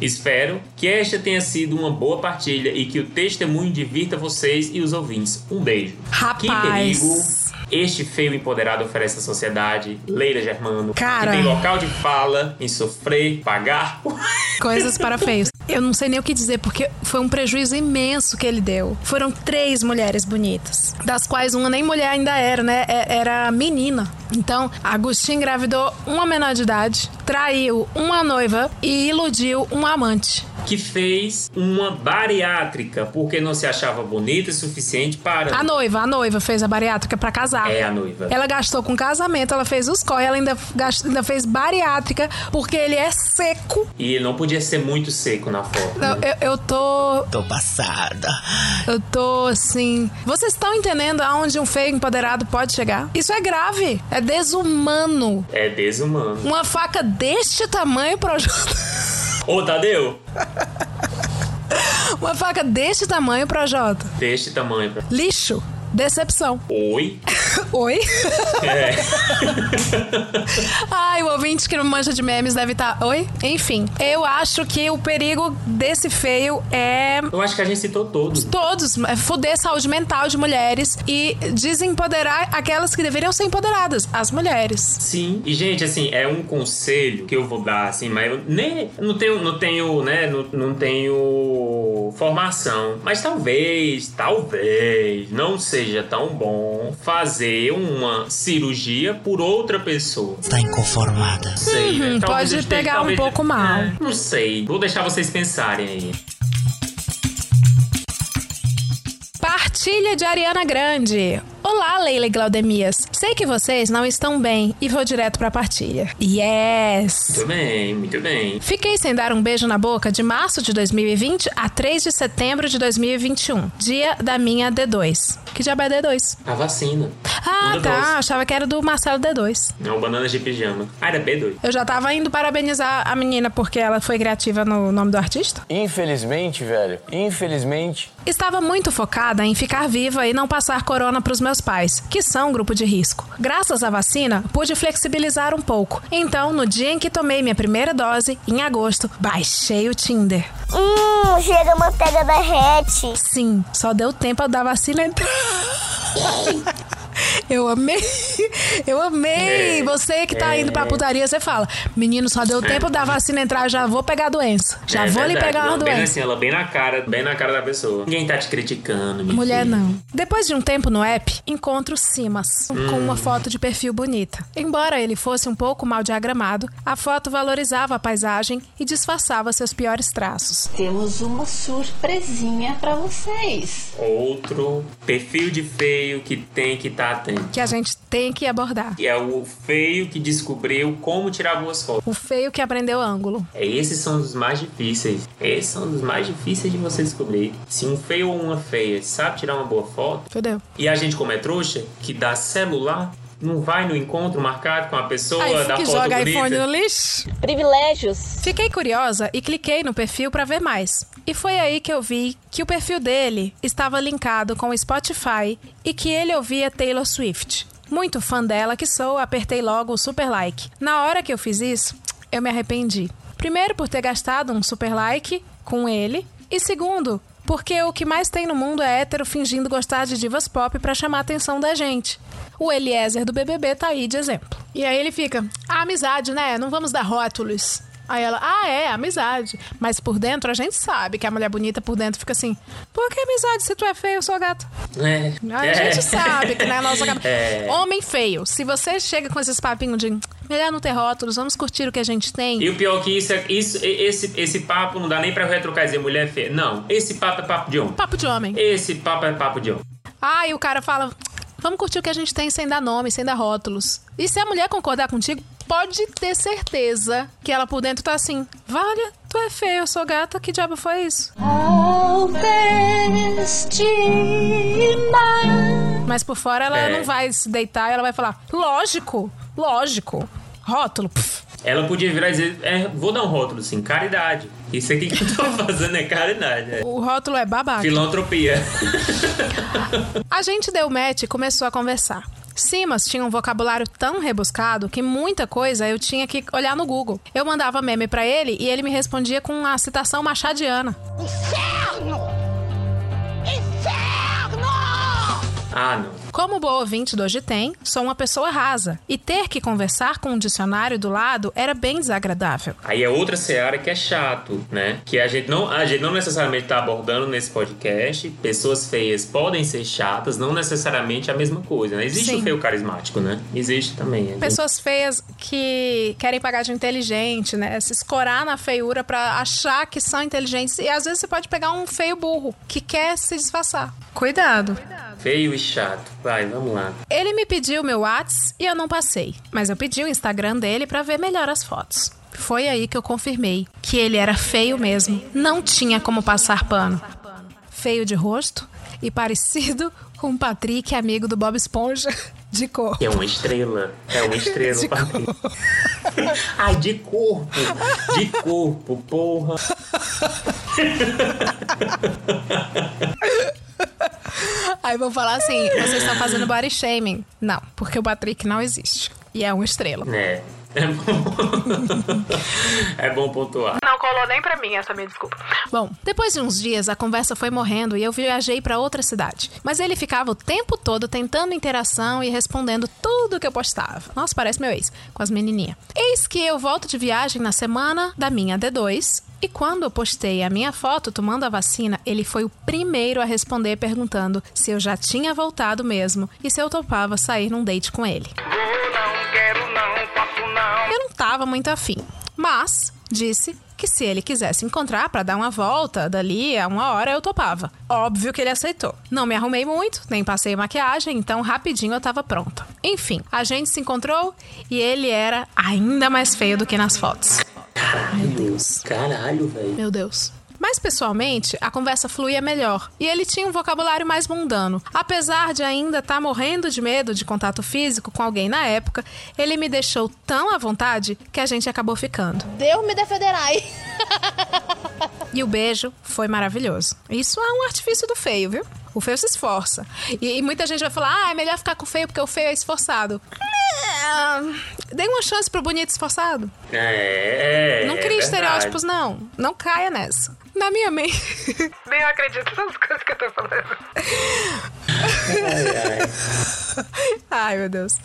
Espero que esta tenha sido uma boa partilha e que o testemunho divirta vocês e os ouvintes. Um beijo. Rapaz. Que perigo este feio empoderado oferece à sociedade, Leila Germano, Cara. que tem local de fala em sofrer, pagar. Coisas para feios. Eu não sei nem o que dizer, porque foi um prejuízo imenso que ele deu. Foram três mulheres bonitas, das quais uma nem mulher ainda era, né? É- Era menina. Então, Agostinho engravidou uma menor de idade, traiu uma noiva e iludiu um amante. Que fez uma bariátrica porque não se achava bonita o suficiente para. A noiva, a noiva fez a bariátrica pra casar. É a noiva. Ela gastou com casamento, ela fez os corre, ela ainda, gast- ainda fez bariátrica porque ele é seco. E ele não podia ser muito seco na foto. Eu, né? eu- eu tô. Tô passada. Eu tô assim. Vocês estão entendendo aonde um feio empoderado pode chegar? Isso é grave. É desumano. É desumano. Uma faca deste tamanho, Projota. Ô, Tadeu! Uma faca deste tamanho, Projota. Deste tamanho. pra- Lixo. Decepção. Oi? Oi? É. Ai, o ouvinte que não manja de memes deve estar. Oi? Enfim, eu acho que o perigo desse feio é. Eu acho que a gente citou todos. Todos, é fuder a saúde mental de mulheres e desempoderar aquelas que deveriam ser empoderadas, as mulheres. Sim. E, gente, assim, é um conselho que eu vou dar, assim, mas eu nem. Não tenho, não tenho, né? Não, não tenho formação. Mas talvez, talvez, não seja tão bom fazer uma cirurgia por outra pessoa. Tá inconformada. Sei, Uhum, né? Pode pegar um talvez- pouco mal. É, não sei. Vou deixar vocês pensarem aí. Partilha de Ariana Grande. Olá, Leila e Glaudemias. Sei que vocês não estão bem e vou direto pra partilha. Yes! Muito bem, muito bem. Fiquei sem dar um beijo na boca de março de 2020 a 3 de setembro de 2021, dia da minha D2. Que diabo é D2? A vacina. Ah, tá. Achava que era do Marcelo D2. Não, bananas de pijama. Ah, era B2. Eu já tava indo parabenizar a menina porque ela foi criativa no nome do artista. Infelizmente, velho, infelizmente. Estava muito focada em ficar viva e não passar corona pros meus pais, que são um grupo de risco. Graças à vacina, pude flexibilizar um pouco. Então, no dia em que tomei minha primeira dose, em agosto, baixei o Tinder. Hum, chega a manteiga derrete. Sim, só deu tempo da vacina entrar. Eu amei. Eu amei. É, você que tá é. indo pra putaria, você fala: Menino, só deu tempo da vacina entrar, já vou pegar a doença. Já É vou lhe pegar uma doença. assim, ela bem na cara, bem na cara da pessoa. Ninguém tá te criticando, minha Mulher filha. não. Depois de um tempo no app, encontro Simas com Hum. uma foto de perfil bonita. Embora ele fosse um pouco mal diagramado, a foto valorizava a paisagem e disfarçava seus piores traços. Temos uma surpresinha pra vocês. Outro perfil de feio que tem que estar atento. Que a gente tem que abordar. Que é o feio que descobriu como tirar boas fotos. O feio que aprendeu ângulo. É, Esses são os mais difíceis. Esses são os mais difíceis de você descobrir. Se um feio ou uma feia sabe tirar uma boa foto, Entendeu? e a gente, como é trouxa, que dá celular, não vai no encontro marcado com a pessoa, Aí dá que foto joga bonita. iPhone no lixo. Privilégios. Fiquei curiosa e cliquei no perfil pra ver mais. E foi aí que eu vi que o perfil dele estava linkado com o Spotify e que ele ouvia Taylor Swift. Muito fã dela que sou, apertei logo o super like. Na hora que eu fiz isso, eu me arrependi. Primeiro por ter gastado um super like com ele e segundo porque o que mais tem no mundo é hétero fingindo gostar de divas pop pra chamar a atenção da gente. O Eliezer do BBB tá aí de exemplo. E aí ele fica, a amizade, né? Não vamos dar rótulos. Aí ela, ah, é, amizade. Mas por dentro a gente sabe que a mulher bonita por dentro fica assim: por que amizade se tu é feio, eu sou gato? É. Aí a gente sabe que na nossa cabeça. É. Homem feio, se você chega com esses papinhos de melhor não ter rótulos, vamos curtir o que a gente tem. E o pior que isso é isso, esse, esse papo não dá nem pra retrucar e dizer mulher feia. Não, esse papo é papo de homem. Papo de homem. Esse papo é papo de homem. Ah, e o cara fala: vamos curtir o que a gente tem sem dar nome, sem dar rótulos. E se a mulher concordar contigo, pode ter certeza que ela por dentro tá assim: vale, tu é feio, eu sou gata, que diabo foi isso? Mas por fora ela É. não vai se deitar e ela vai falar: lógico, lógico. Rótulo, pff. Ela podia virar e dizer, é, vou dar um rótulo assim, caridade. Isso aqui que eu tô fazendo é caridade. É. O rótulo é babaca. Filantropia. A gente deu match e começou a conversar. Simas tinha um vocabulário tão rebuscado que muita coisa eu tinha que olhar no Google. Eu mandava meme pra ele e ele me respondia com a citação machadiana. Inferno! Inferno! Ah, não. Como boa ouvinte do Hoje Tem, sou uma pessoa rasa. E ter que conversar com um dicionário do lado era bem desagradável. Aí é outra seara que é chato, né? Que a gente não, a gente não necessariamente tá abordando nesse podcast. Pessoas feias podem ser chatas, não necessariamente a mesma coisa, né? Existe Sim. o feio carismático, né? Existe também. Gente- Pessoas feias que querem pagar de inteligente, né? Se escorar na feiura pra achar que são inteligentes. E às vezes você pode pegar um feio burro que quer se disfarçar. Cuidado. Feio e chato. Vai, vamos lá. Ele me pediu meu Whats e eu não passei. Mas eu pedi o Instagram dele pra ver melhor as fotos. Foi aí que eu confirmei que ele era feio mesmo. Não tinha como passar pano. Feio de rosto e parecido com o Patrick, amigo do Bob Esponja, de cor. É uma estrela. É uma estrela. De Patrick. Ai, de corpo. De corpo, porra. Aí vão falar assim: vocês estão fazendo body shaming. Não, porque o Patrick não existe. E é uma estrela. É. É bom. é bom pontuar. Não colou nem pra mim essa minha desculpa. Bom, depois de uns dias a conversa foi morrendo e eu viajei pra outra cidade. Mas ele ficava o tempo todo tentando interação e respondendo tudo que eu postava. Nossa, parece meu ex, com as menininhas. Eis que eu volto de viagem na semana da minha D2 e quando eu postei a minha foto tomando a vacina, ele foi o primeiro a responder perguntando se eu já tinha voltado mesmo e se eu topava sair num date com ele. Eu não tava muito afim, mas disse que se ele quisesse encontrar pra dar uma volta dali a uma hora eu topava. Óbvio que ele aceitou. Não me arrumei muito, nem passei maquiagem, então rapidinho eu tava pronta. Enfim, a gente se encontrou e ele era ainda mais feio do que nas fotos. Deus. Caralho, velho. Meu Deus. Mas pessoalmente, a conversa fluía melhor e ele tinha um vocabulário mais mundano. Apesar de ainda estar morrendo de medo de contato físico com alguém na época, ele me deixou tão à vontade que a gente acabou ficando. Deus me defenderai. E o beijo foi maravilhoso. Isso é um artifício do feio, viu? O feio se esforça. E, e muita gente vai falar: ah, é melhor ficar com o feio porque o feio é esforçado. É, Dê uma chance pro bonito esforçado. É, é. não é crie verdade. estereótipos, não. Não caia nessa. Na minha mente. Nem eu acredito nas coisas que eu tô falando. Ai, ai. Ai, meu Deus.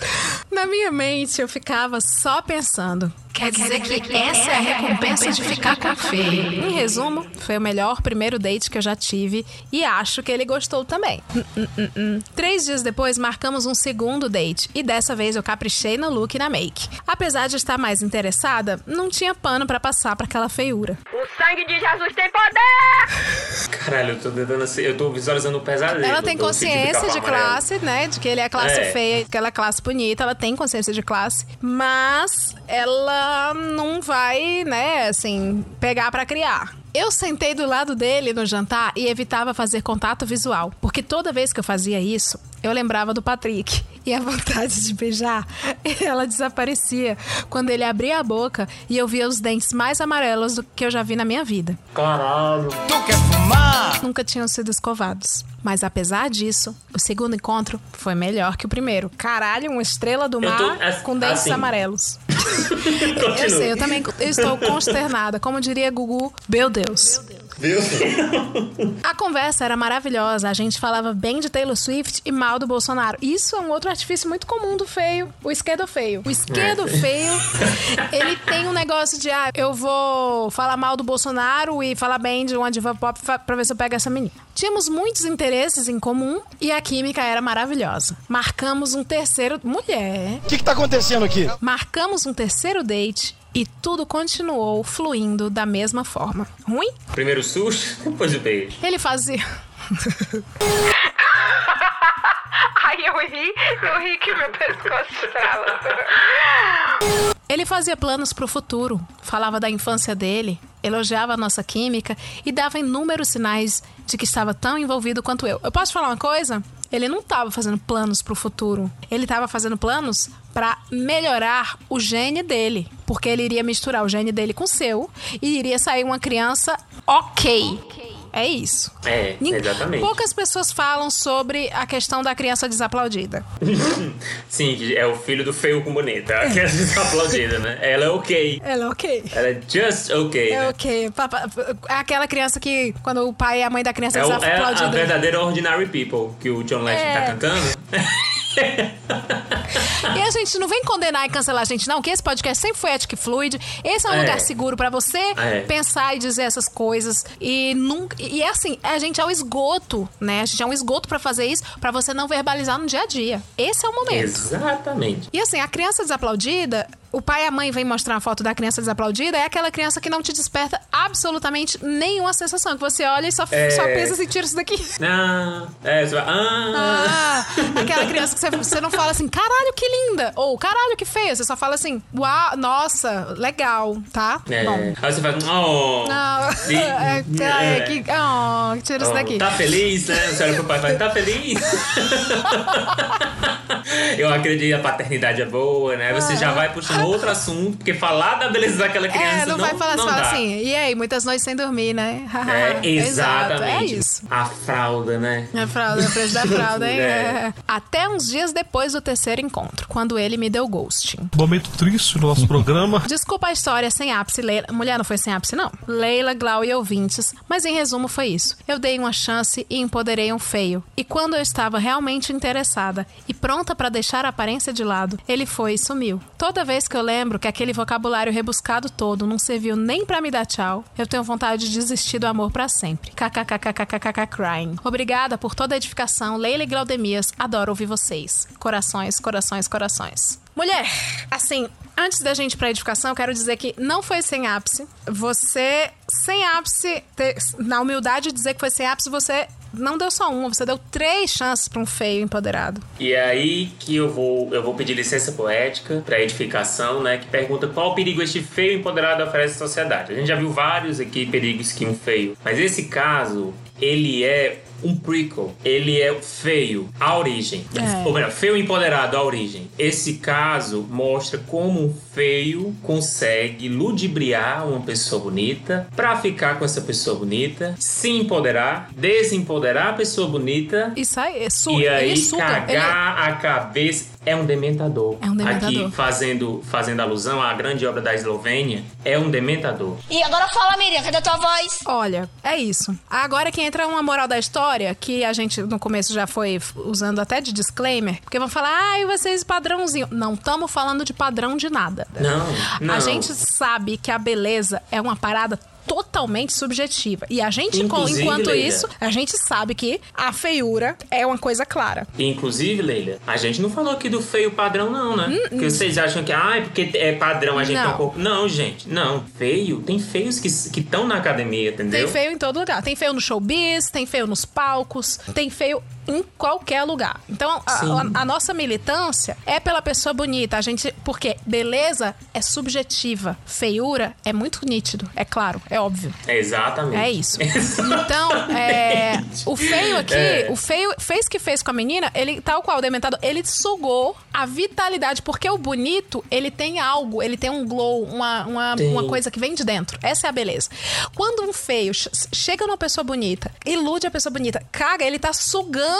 Na minha mente, eu ficava só pensando. Quer dizer que essa é a recompensa de ficar com feio. Em resumo, foi o melhor primeiro date que eu já tive e acho que ele gostou também. Hum, hum, hum. Três dias depois, marcamos um segundo date e dessa vez eu caprichei no look e na make. Apesar de estar mais interessada, não tinha pano pra passar pra aquela feiura. O sangue de Jesus tem poder! Caralho, eu tô tentando assim, eu tô visualizando o pesadelo. Ela tem tô consciência de classe, né? De que ele é classe É. feia, que ela é classe bonita, ela tem consciência de classe, mas ela não vai, né, assim, pegar pra criar. Eu sentei do lado dele no jantar e evitava fazer contato visual, porque toda vez que eu fazia isso, eu lembrava do Patrick. E a vontade de beijar, ela desaparecia quando ele abria a boca e eu via os dentes mais amarelos do que eu já vi na minha vida. Caralho. Tu quer fumar? Nunca tinham sido escovados. Mas apesar disso, o segundo encontro foi melhor que o primeiro. Caralho, uma estrela do tô, mar as- com dentes assim. amarelos. Eu sei, eu também eu estou consternada. Como diria Gugu, meu Deus. Viu? A conversa era maravilhosa. A gente falava bem de Taylor Swift e mal do Bolsonaro. Isso é um outro artifício muito comum do feio, o esquerdo feio. O esquerdo É. feio, ele tem um negócio de, ah, eu vou falar mal do Bolsonaro e falar bem de uma diva pop pra ver se eu pego essa menina. Tínhamos muitos interesses em comum e a química era maravilhosa. Marcamos um terceiro... Mulher... O que, que tá acontecendo aqui? Marcamos um terceiro date e tudo continuou fluindo da mesma forma. Ruim? Primeiro susto, depois o beijo. Ele fazia... Ai, eu ri, eu ri que meu pescoço trava. Ele fazia planos pro futuro, falava da infância dele, elogiava a nossa química e dava inúmeros sinais de que estava tão envolvido quanto eu. Eu posso falar uma coisa? Ele não estava fazendo planos pro futuro. Ele estava fazendo planos para melhorar o gene dele, porque ele iria misturar o gene dele com o seu e iria sair uma criança ok. É isso. É, exatamente. Poucas pessoas falam sobre a questão da criança desaplaudida. Sim, é o filho do feio com bonita. Que é aplaudida, né? Ela é ok. Ela é ok. Ela é just ok, É né? ok. Papa- É aquela criança que, quando o pai e a mãe da criança É, o- é a desaplaudida. verdadeira Ordinary People que o John Legend É. tá cantando. E a gente não vem condenar e cancelar a gente, não, que esse podcast sempre foi ético e fluid. Esse é um É. lugar seguro pra você É. pensar e dizer essas coisas. E nunca. E é assim, a gente é um esgoto, né? A gente é um esgoto pra fazer isso, pra você não verbalizar no dia a dia. Esse é o momento. Exatamente. E assim, a criança desaplaudida, o pai e a mãe vêm mostrar a foto da criança desaplaudida, é aquela criança que não te desperta absolutamente nenhuma sensação. Que você olha e só, É. só pensa assim, tira isso daqui. Ah, é, você vai. Ah, Ah, aquela criança que você, você não fala assim, caralho, que linda! Ou caralho, que feia. Você só fala assim, uau, nossa, legal, tá? é. Bom. Aí você faz. Oh. Não, é, é, é. que, oh, tira isso Oh, daqui. Tá feliz, né? Você olha pro pai e fala, tá feliz? Eu acredito que a paternidade é boa, né? Você já vai puxando outro assunto, porque falar da beleza daquela criança É, não, vai falar, não fala assim, e aí, muitas noites sem dormir, né? É, exatamente. é isso. A fralda, né? A fralda, o preço da fralda, hein? É. É. Até uns dias depois do terceiro encontro, quando ele me deu ghosting. Momento triste do nosso programa. Desculpa a história sem ápice, Leila. Mulher não foi sem ápice, não. Leila, Glau e ouvintes. Mas em resumo foi isso. Eu dei uma chance e empoderei um feio. E quando eu estava realmente interessada e pronta pra deixar a aparência de lado, ele foi e sumiu. Toda vez que eu lembro que aquele vocabulário rebuscado todo não serviu nem pra me dar tchau, eu tenho vontade de desistir do amor pra sempre. KKKKKKK crying. Obrigada por toda a edificação, Leila e Glaudemias. Adoro ouvir vocês. Corações, corações, corações. Mulher, assim, antes da gente ir pra edificação, eu quero dizer que não foi sem ápice. Você, sem ápice, ter- na humildade de dizer que foi sem ápice, você não deu só uma, você deu três chances pra um feio empoderado. E é aí que eu vou, eu vou pedir licença poética para edificação, né? Que pergunta qual perigo este feio empoderado oferece à sociedade. A gente já viu vários aqui perigos que um feio, mas esse caso ele é um prequel. Ele é feio, a origem. É. Ou melhor, feio empoderado, a origem. Esse caso mostra como um feio consegue ludibriar uma pessoa bonita pra ficar com essa pessoa bonita, se empoderar, desempoderar a pessoa bonita Isso aí, é suga, e aí ele suga. cagar a cabeça. É um dementador. É um dementador. Aqui, fazendo, fazendo alusão à grande obra da Eslovênia, é um dementador. E agora fala, Miriam, cadê a tua voz? Olha, é isso. Agora que entra uma moral da história, que a gente no começo já foi usando até de disclaimer, porque vão falar, ai, vocês padrãozinho. Não estamos falando de padrão de nada. Não, não. A gente sabe que a beleza é uma parada totalmente subjetiva. E a gente, Inclusive, enquanto Leila. isso, a gente sabe que a feiura é uma coisa clara. Inclusive, Leila, a gente não falou aqui do feio padrão, não, né? Porque vocês acham que, ah, é porque é padrão a gente Hum, Não. tem um corpo. Não, gente, não. Feio, tem feios que estão na academia, entendeu? Tem feio em todo lugar. Tem feio no showbiz, tem feio nos palcos, tem feio em qualquer lugar. Então, a, a- a nossa militância é pela pessoa bonita. A gente, porque beleza é subjetiva, feiura é muito nítido, é claro, é óbvio. Exatamente. É isso. Então, é, o feio aqui, É. o feio fez que fez com a menina, ele, tal qual o dementado, ele sugou a vitalidade, porque o bonito, ele tem algo, ele tem um glow, uma, uma, uma coisa que vem de dentro. Essa é a beleza. Quando um feio ch- chega numa pessoa bonita, ilude a pessoa bonita, cara, ele tá sugando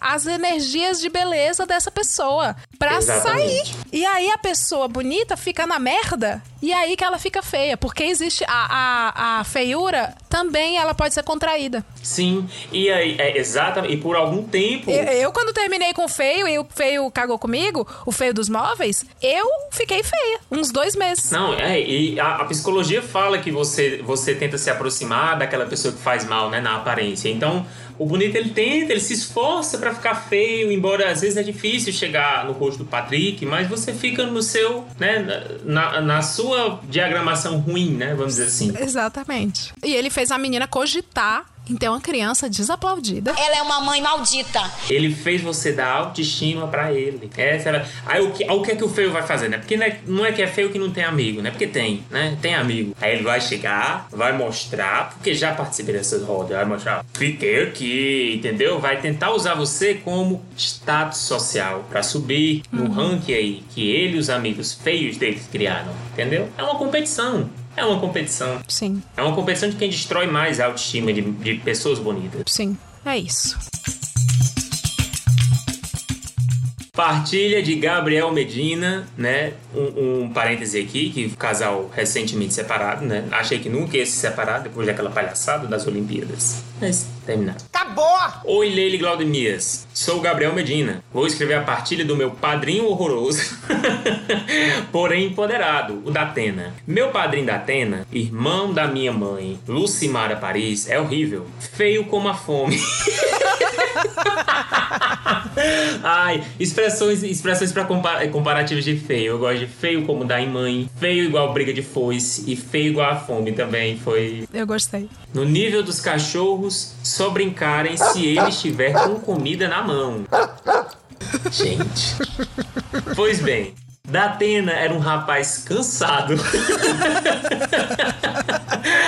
as energias de beleza dessa pessoa pra Exatamente. sair. E aí a pessoa bonita fica na merda e aí que ela fica feia. Porque existe a, a, a feiura também ela pode ser contraída. Sim, e aí, é, exatamente, e por algum tempo. Eu, eu, quando terminei com o feio e o feio cagou comigo, o feio dos móveis, eu fiquei feia. Uns dois meses. Não, é, e a, a psicologia fala que você, você tenta se aproximar daquela pessoa que faz mal, né, na aparência. Então, o bonito ele tenta, ele se esforça pra ficar feio, embora às vezes é difícil chegar no rosto do Patrick, mas você fica no seu, né, na, na sua diagramação ruim, né, vamos dizer assim. Exatamente. E ele fez a menina cogitar ter uma criança desaplaudida. Ela é uma mãe maldita. Ele fez você dar autoestima pra ele. Essa era... Aí o que, o que é que o feio vai fazer, né? Porque não é, não é que é feio que não tem amigo, né? Porque tem, né? Tem amigo. Aí ele vai chegar, vai mostrar, porque já participei dessas rodas, vai mostrar. Fiquei aqui, entendeu? Vai tentar usar você como status social pra subir no ranking aí que ele e os amigos feios deles criaram, entendeu? É uma competição. É uma competição. Sim, É uma competição de quem destrói mais a autoestima de, de pessoas bonitas. sim. É isso. Partilha de Gabriel Medina, né? Um, um parêntese aqui, que o casal recentemente separado, né? Achei que nunca ia se separar depois daquela palhaçada das Olimpíadas. Mas terminaram. Acabou! Oi, Leile Glaudemias. Sou o Gabriel Medina. Vou escrever a partilha do meu padrinho horroroso, porém empoderado, o da Atena. Meu padrinho da Atena, irmão da minha mãe, Lucimara Paris, é horrível. Feio como a fome. Ai, expressões, expressões para comparativos de feio. Eu gosto de feio como em mãe, feio igual briga de foice e feio igual a fome também. Foi Eu gostei. no nível dos cachorros só brincarem se ele estiver com comida na mão. Gente. Pois bem, Datena era um rapaz cansado.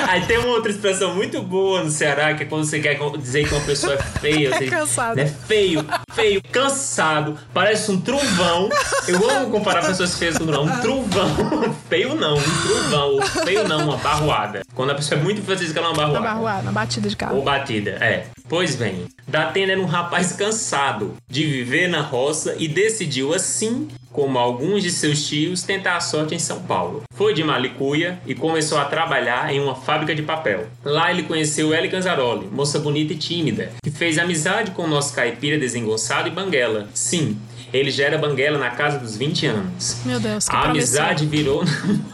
Aí tem uma outra expressão muito boa no Ceará, que é quando você quer dizer que uma pessoa é feia. Você, Cansado. Né? Feio, feio, cansado, parece um trovão. Eu amo comparar pessoas feias com trovão. Um trovão. Feio não, um trovão. Feio não, uma barroada. Quando a pessoa é muito feia, você diz que ela é uma Na barroada. barroada, na batida de carro. Ou batida, é. Pois bem, Datena era um rapaz cansado de viver na roça e decidiu assim, como alguns de seus tios, tentar a sorte em São Paulo. Foi de Malicuia e começou a trabalhar em uma fábrica de papel. Lá ele conheceu Ellie Ganzaroli, moça bonita e tímida, que fez amizade com o nosso caipira desengonçado e banguela. Sim, ele já era banguela na casa dos 20 anos. Meu Deus, que A amizade virou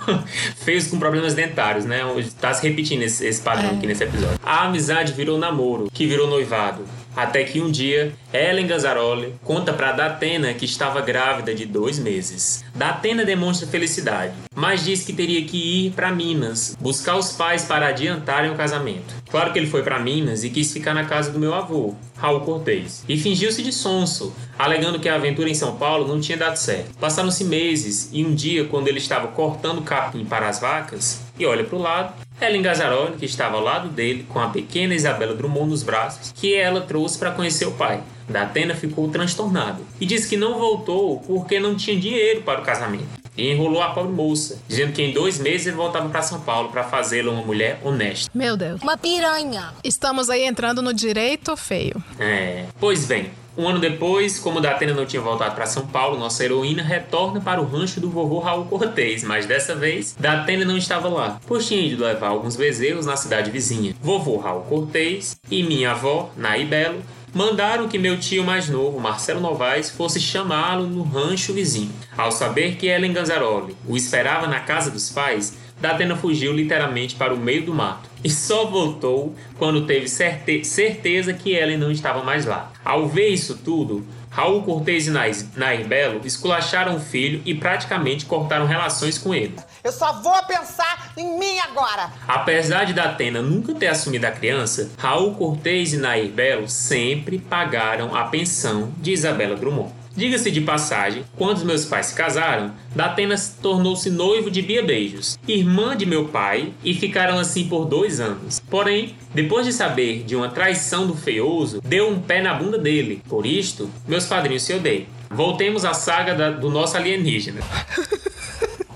feios com problemas dentários, né? Tá se repetindo esse, esse padrão É. aqui nesse episódio. A amizade virou namoro, que virou noivado. Até que um dia, Ellen Gazzaroli conta pra Datena que estava grávida de dois meses. Datena demonstra felicidade, mas diz que teria que ir pra Minas, buscar os pais para adiantarem o casamento. Claro que ele foi pra Minas e quis ficar na casa do meu avô, Raul Cortez, e fingiu-se de sonso, alegando que a aventura em São Paulo não tinha dado certo. Passaram-se meses e um dia, quando ele estava cortando capim para as vacas, e olha para o lado, Ellen Gazzaroli, que estava ao lado dele, com a pequena Isabela Drummond nos braços, que ela trouxe para conhecer o pai. Datena ficou transtornado e disse que não voltou porque não tinha dinheiro para o casamento. E enrolou a pobre moça, dizendo que em dois meses ele voltava para São Paulo para fazê-la uma mulher honesta. Meu Deus. Uma piranha. Estamos aí entrando no direito feio. É, pois bem, Um ano depois, como Datena não tinha voltado para São Paulo, nossa heroína retorna para o rancho do vovô Raul Cortez, mas dessa vez Datena não estava lá, pois tinha ido levar alguns bezerros na cidade vizinha. Vovô Raul Cortez e minha avó, Naí Belo, mandaram que meu tio mais novo, Marcelo Novaes, fosse chamá-lo no rancho vizinho. Ao saber que Ellen Ganzaroli o esperava na casa dos pais, Datena fugiu literalmente para o meio do mato e só voltou quando teve certe certeza que Ellen não estava mais lá. Ao ver isso tudo, Raul Cortez e Nair Belo esculacharam o filho e praticamente cortaram relações com ele. Eu só vou pensar em mim agora. Apesar de Datena nunca ter assumido a criança, Raul Cortez e Nair Belo sempre pagaram a pensão de Isabela Drummond. Diga-se de passagem, quando meus pais se casaram, Datena tornou-se noivo de Bia Beijos, irmã de meu pai, e ficaram assim por dois anos. Porém, depois de saber de uma traição do feioso, deu um pé na bunda dele. Por isto, meus padrinhos se odeiam. Voltemos à saga da, do nosso alienígena.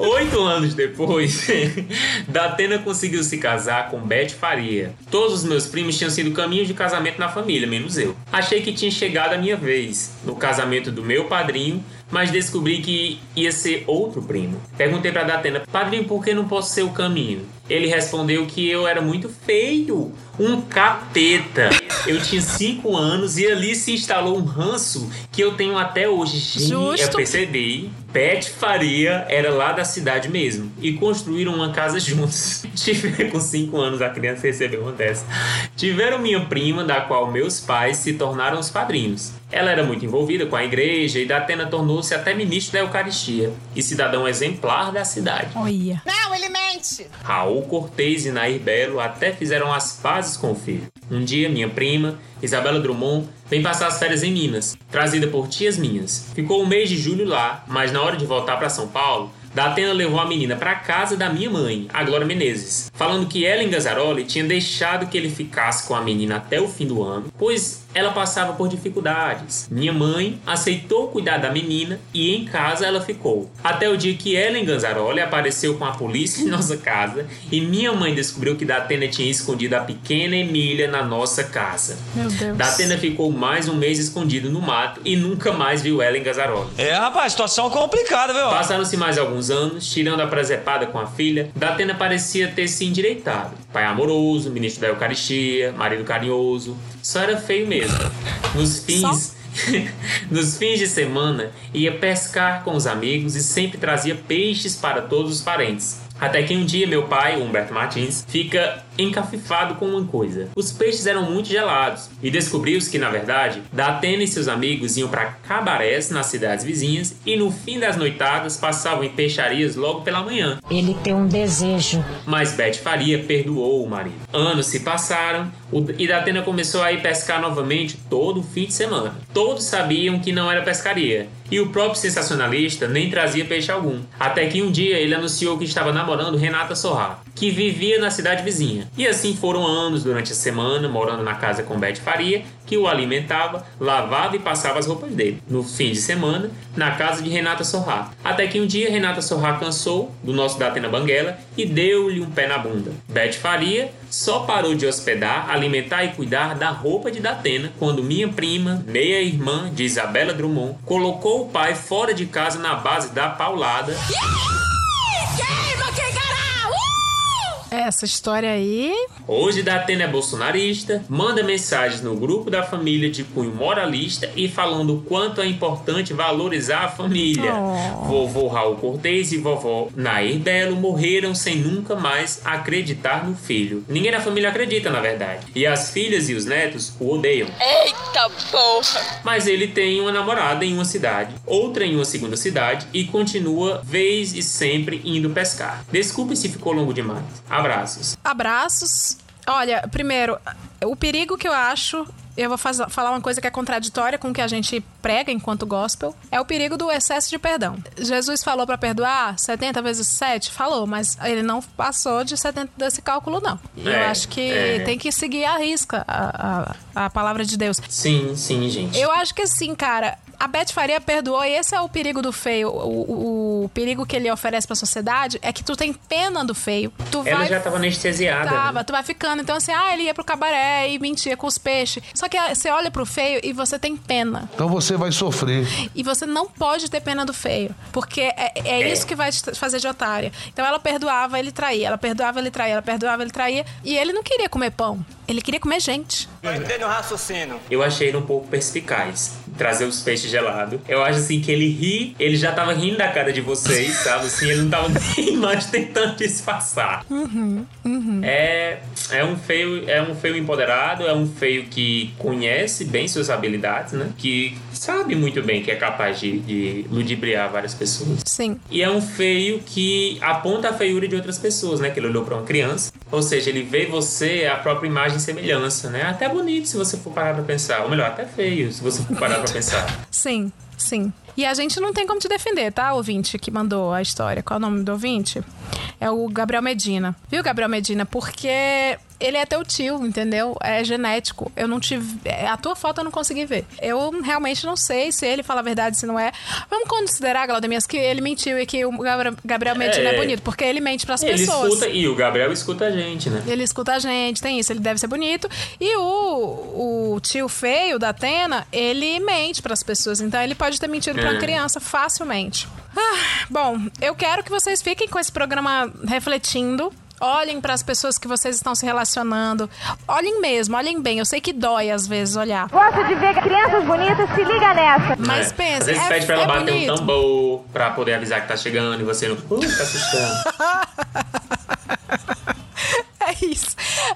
Oito anos depois, Datena conseguiu se casar com Beth Faria. Todos os meus primos tinham sido caminhos de casamento na família, menos eu. Achei que tinha chegado a minha vez, no casamento do meu padrinho, mas descobri que ia ser outro primo. Perguntei para Datena, padrinho, por que não posso ser o caminho? Ele respondeu que eu era muito feio, um capeta. Eu tinha 5 anos e ali se instalou um ranço que eu tenho até hoje. Gente, eu percebi. Beth Faria era lá da cidade mesmo e construíram uma casa juntos. Tive com 5 anos a criança recebeu uma dessa. Tiveram minha prima, da qual meus pais se tornaram os padrinhos. Ela era muito envolvida com a igreja e Datena tornou-se até ministro da Eucaristia e cidadão exemplar da cidade. Olha. Não, ele mente! Raul Cortez e Nair Belo até fizeram as pazes com o filho. Um dia, minha prima, Isabela Drummond, vem passar as férias em Minas, trazida por tias minhas. Ficou o mês de julho lá, mas na hora de voltar para São Paulo, Datena levou a menina para casa da minha mãe, a Glória Menezes, falando que Ellen Gazzaroli tinha deixado que ele ficasse com a menina até o fim do ano, pois ela passava por dificuldades. Minha mãe aceitou cuidar da menina e em casa ela ficou. Até o dia que Ellen Ganzaroli apareceu com a polícia em nossa casa e minha mãe descobriu que Datena tinha escondido a pequena Emília na nossa casa. Meu Deus. Datena ficou mais um mês escondido no mato e nunca mais viu Ellen Ganzaroli. É, rapaz, situação complicada, viu? Passaram-se mais alguns anos, tirando a presepada com a filha, Datena parecia ter se endireitado. Pai amoroso, ministro da Eucaristia, marido carinhoso, só era feio mesmo. Nos fins. Nos fins de semana, ia pescar com os amigos e sempre trazia peixes para todos os parentes. Até que um dia meu pai, Humberto Martins, fica encafifado com uma coisa. Os peixes eram muito gelados e descobriu-se que, na verdade, Datena e seus amigos iam para cabarés nas cidades vizinhas e no fim das noitadas passavam em peixarias logo pela manhã. Ele tem um desejo. Mas Beth Faria perdoou o marido. Anos se passaram e Datena começou a ir pescar novamente todo fim de semana. Todos sabiam que não era pescaria e o próprio sensacionalista nem trazia peixe algum. Até que um dia ele anunciou que estava namorando Renata Sorra, que vivia na cidade vizinha. E assim foram anos durante a semana, morando na casa com Beth Faria, que o alimentava, lavava e passava as roupas dele. No fim de semana, na casa de Renata Sorra. Até que um dia Renata Sorra cansou do nosso Datena Banguela e deu-lhe um pé na bunda. Beth Faria só parou de hospedar, alimentar e cuidar da roupa de Datena quando minha prima, meia-irmã de Isabela Drummond, colocou o pai fora de casa na base da paulada. Essa história aí. Hoje Datena é bolsonarista, manda mensagens no grupo da família de cunho moralista e falando o quanto é importante valorizar a família. Oh. Vovô Raul Cortez e vovó Nair Belo morreram sem nunca mais acreditar no filho. Ninguém na família acredita, na verdade. E as filhas e os netos o odeiam. Eita porra! Mas ele tem uma namorada em uma cidade, outra em uma segunda cidade e continua vez e sempre indo pescar. Desculpe se ficou longo demais. Abraços. Abraços. Olha, primeiro, o perigo que eu acho. Eu vou faz, falar uma coisa que é contraditória com o que a gente prega enquanto gospel. É o perigo do excesso de perdão. Jesus falou para perdoar 70 vezes 7? Falou, mas ele não passou de 70 desse cálculo, não. eu É, acho que é. tem que seguir a risca a, a, a palavra de Deus. Sim, sim, gente. Eu acho que assim, cara, A Beth Faria perdoou e esse é o perigo do feio. O, o, o perigo que ele oferece pra sociedade é que tu tem pena do feio. Tu Ela vai... já tava anestesiada. Tava, né? tu vai ficando. Então, assim, ah, ele ia pro cabaré e mentia com os peixes. Só que ah, você olha pro feio e você tem pena. Então você vai sofrer. E você não pode ter pena do feio. Porque é, é É. isso que vai te fazer de otária. Então ela perdoava, ele traía. Ela perdoava, ele traía. Ela perdoava, ele traía. E ele não queria comer pão. Ele queria comer gente. Eu entendo o raciocínio. Eu achei ele um pouco perspicaz. Trazer os peixes gelados. Eu acho assim que ele ri, ele já tava rindo da cara de vocês, sabe? Assim, ele não tava nem mais tentando disfarçar. Uhum, uhum. É, é um feio, é um feio empoderado, é um feio que conhece bem suas habilidades, né? Que sabe muito bem que é capaz de, de ludibriar várias pessoas. Sim. E é um feio que aponta a feiura de outras pessoas, né? Que ele olhou pra uma criança. Ou seja, ele vê você a própria imagem e semelhança, né? Até bonito se você for parar pra pensar. Ou melhor, até feio se você for parar pra pensar. Sim, sim. E a gente não tem como te defender, tá, ouvinte que mandou a história. Qual é o nome do ouvinte? É o Gabriel Medina. Viu, Gabriel Medina? Porque ele é teu tio, entendeu? É genético. Eu não tive. é, A tua foto eu não consegui ver. Eu realmente não sei se ele fala a verdade, se não é. Vamos considerar, Glaudemias, que ele mentiu e que o Gabriel Medina é, É. bonito, porque ele mente pras Ele pessoas. escuta, e o Gabriel escuta a gente, né? Ele escuta a gente, tem isso, ele deve ser bonito. E o, o tio feio da Atena, ele mente pras pessoas. Então ele pode ter mentido pra É. uma criança facilmente. Ah, bom, eu quero que vocês fiquem com esse programa refletindo. Olhem para as pessoas que vocês estão se relacionando. Olhem mesmo, olhem bem. Eu sei que dói às vezes olhar. Gosto de ver crianças bonitas, se liga nessa. Mas É. pensa, Às vezes é, pede pra ela é bater bonito. um tambor pra poder avisar que tá chegando e você não. Uh, tá assustando.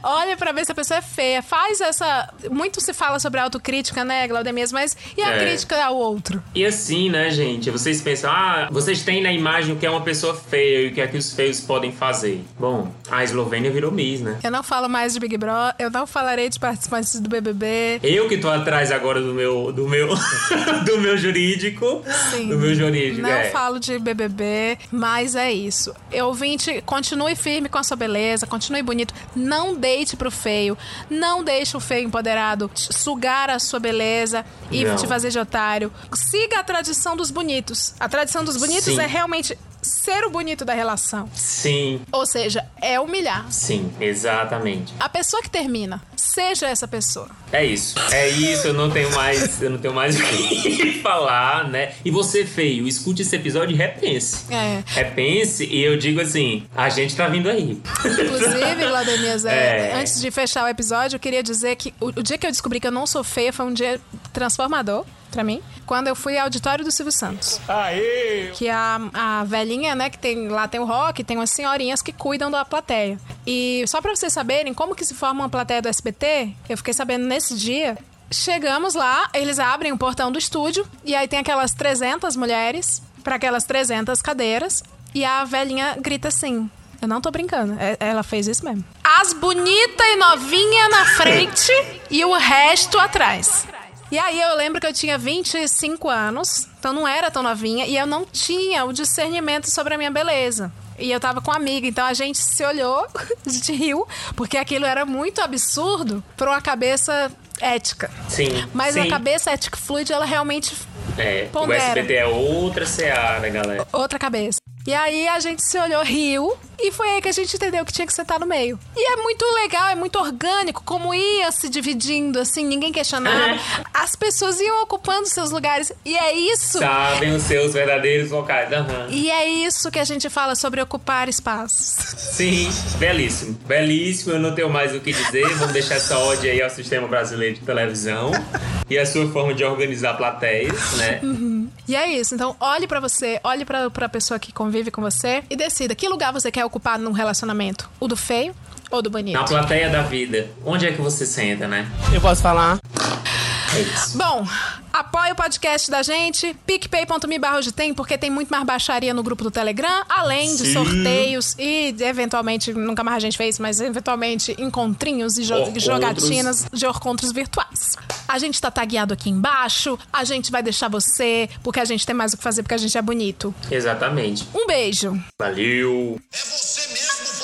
Olha pra ver se a pessoa é feia. Faz essa. Muito se fala sobre autocrítica, né, Glaudemias? Mas e a É. crítica ao outro? E assim, né, gente? Vocês pensam, ah, vocês têm na imagem o que é uma pessoa feia e o que é que os feios podem fazer. Bom, a Eslovênia virou Miss, né? Eu não falo mais de Big Brother, eu não falarei de participantes do BBB. Eu que tô atrás agora do meu do meu do meu jurídico, Sim. do meu jurídico, Não é. falo de BBB, mas é isso. Eu ouvinte, continue firme com a sua beleza, continue bonito. Não deite pro feio. Não deixe o feio empoderado sugar a sua beleza e Não. te fazer de otário. Siga a tradição dos bonitos. A tradição dos bonitos Sim. é realmente ser o bonito da relação. Sim, Ou seja, é humilhar. sim, exatamente. A pessoa que termina, seja essa pessoa. É isso. É isso, eu não tenho mais, eu não tenho mais o que falar, né? E você feio, escute esse episódio e repense. É. Repense e eu digo assim, a gente tá vindo aí. Inclusive, Vladimir, é, É. antes de fechar o episódio, eu queria dizer que o, o dia que eu descobri que eu não sou feia foi um dia transformador pra mim. Quando eu fui ao auditório do Silvio Santos. Aê! Que a, a velhinha, né, que tem lá tem o rock, tem umas senhorinhas que cuidam da plateia. E só pra vocês saberem como que se forma uma plateia do SBT, eu fiquei sabendo nesse dia. Chegamos lá, eles abrem o portão do estúdio e aí tem aquelas 300 mulheres pra aquelas 300 cadeiras e a velhinha grita assim: eu não tô brincando. É- Ela fez isso mesmo. As bonita e novinha na frente e o resto atrás. E aí eu lembro que eu tinha 25 anos, então não era tão novinha, e eu não tinha o discernimento sobre a minha beleza. E eu tava com uma amiga, então a gente se olhou, a gente riu, porque aquilo era muito absurdo pra uma cabeça ética. Sim. Mas sim. a cabeça ética fluid, ela realmente É, o pondera. SBT é outra seara, galera. outra cabeça. E aí a gente se olhou, riu, e foi aí que a gente entendeu que tinha que sentar no meio. E é muito legal, é muito orgânico, como ia se dividindo, assim, ninguém questionava. As pessoas iam ocupando seus lugares. E é isso. Sabem os seus verdadeiros locais. Aham. E é isso que a gente fala sobre ocupar espaços. Sim, belíssimo. Belíssimo, eu não tenho mais o que dizer. Vamos deixar essa ódio aí ao sistema brasileiro de televisão e a sua forma de organizar plateias, né? Uhum. E é isso. Então, olhe pra você, olhe pra, pra pessoa que convive com você e decida que lugar você quer ocupar num relacionamento. O do feio ou do bonito? Na plateia da vida, onde é que você senta, né? Eu posso falar? É isso. Bom, apoie o podcast da gente, picpay.me barra hoje tem, porque tem muito mais baixaria no grupo do Telegram, além de Sim. sorteios e, eventualmente, nunca mais a gente fez, mas eventualmente encontrinhos e jo- Orcontros. jogatinas de encontros virtuais. A gente tá tagueado aqui embaixo, a gente vai deixar você, porque a gente tem mais o que fazer, porque a gente é bonito. Exatamente. Um beijo! Valeu! É você mesmo.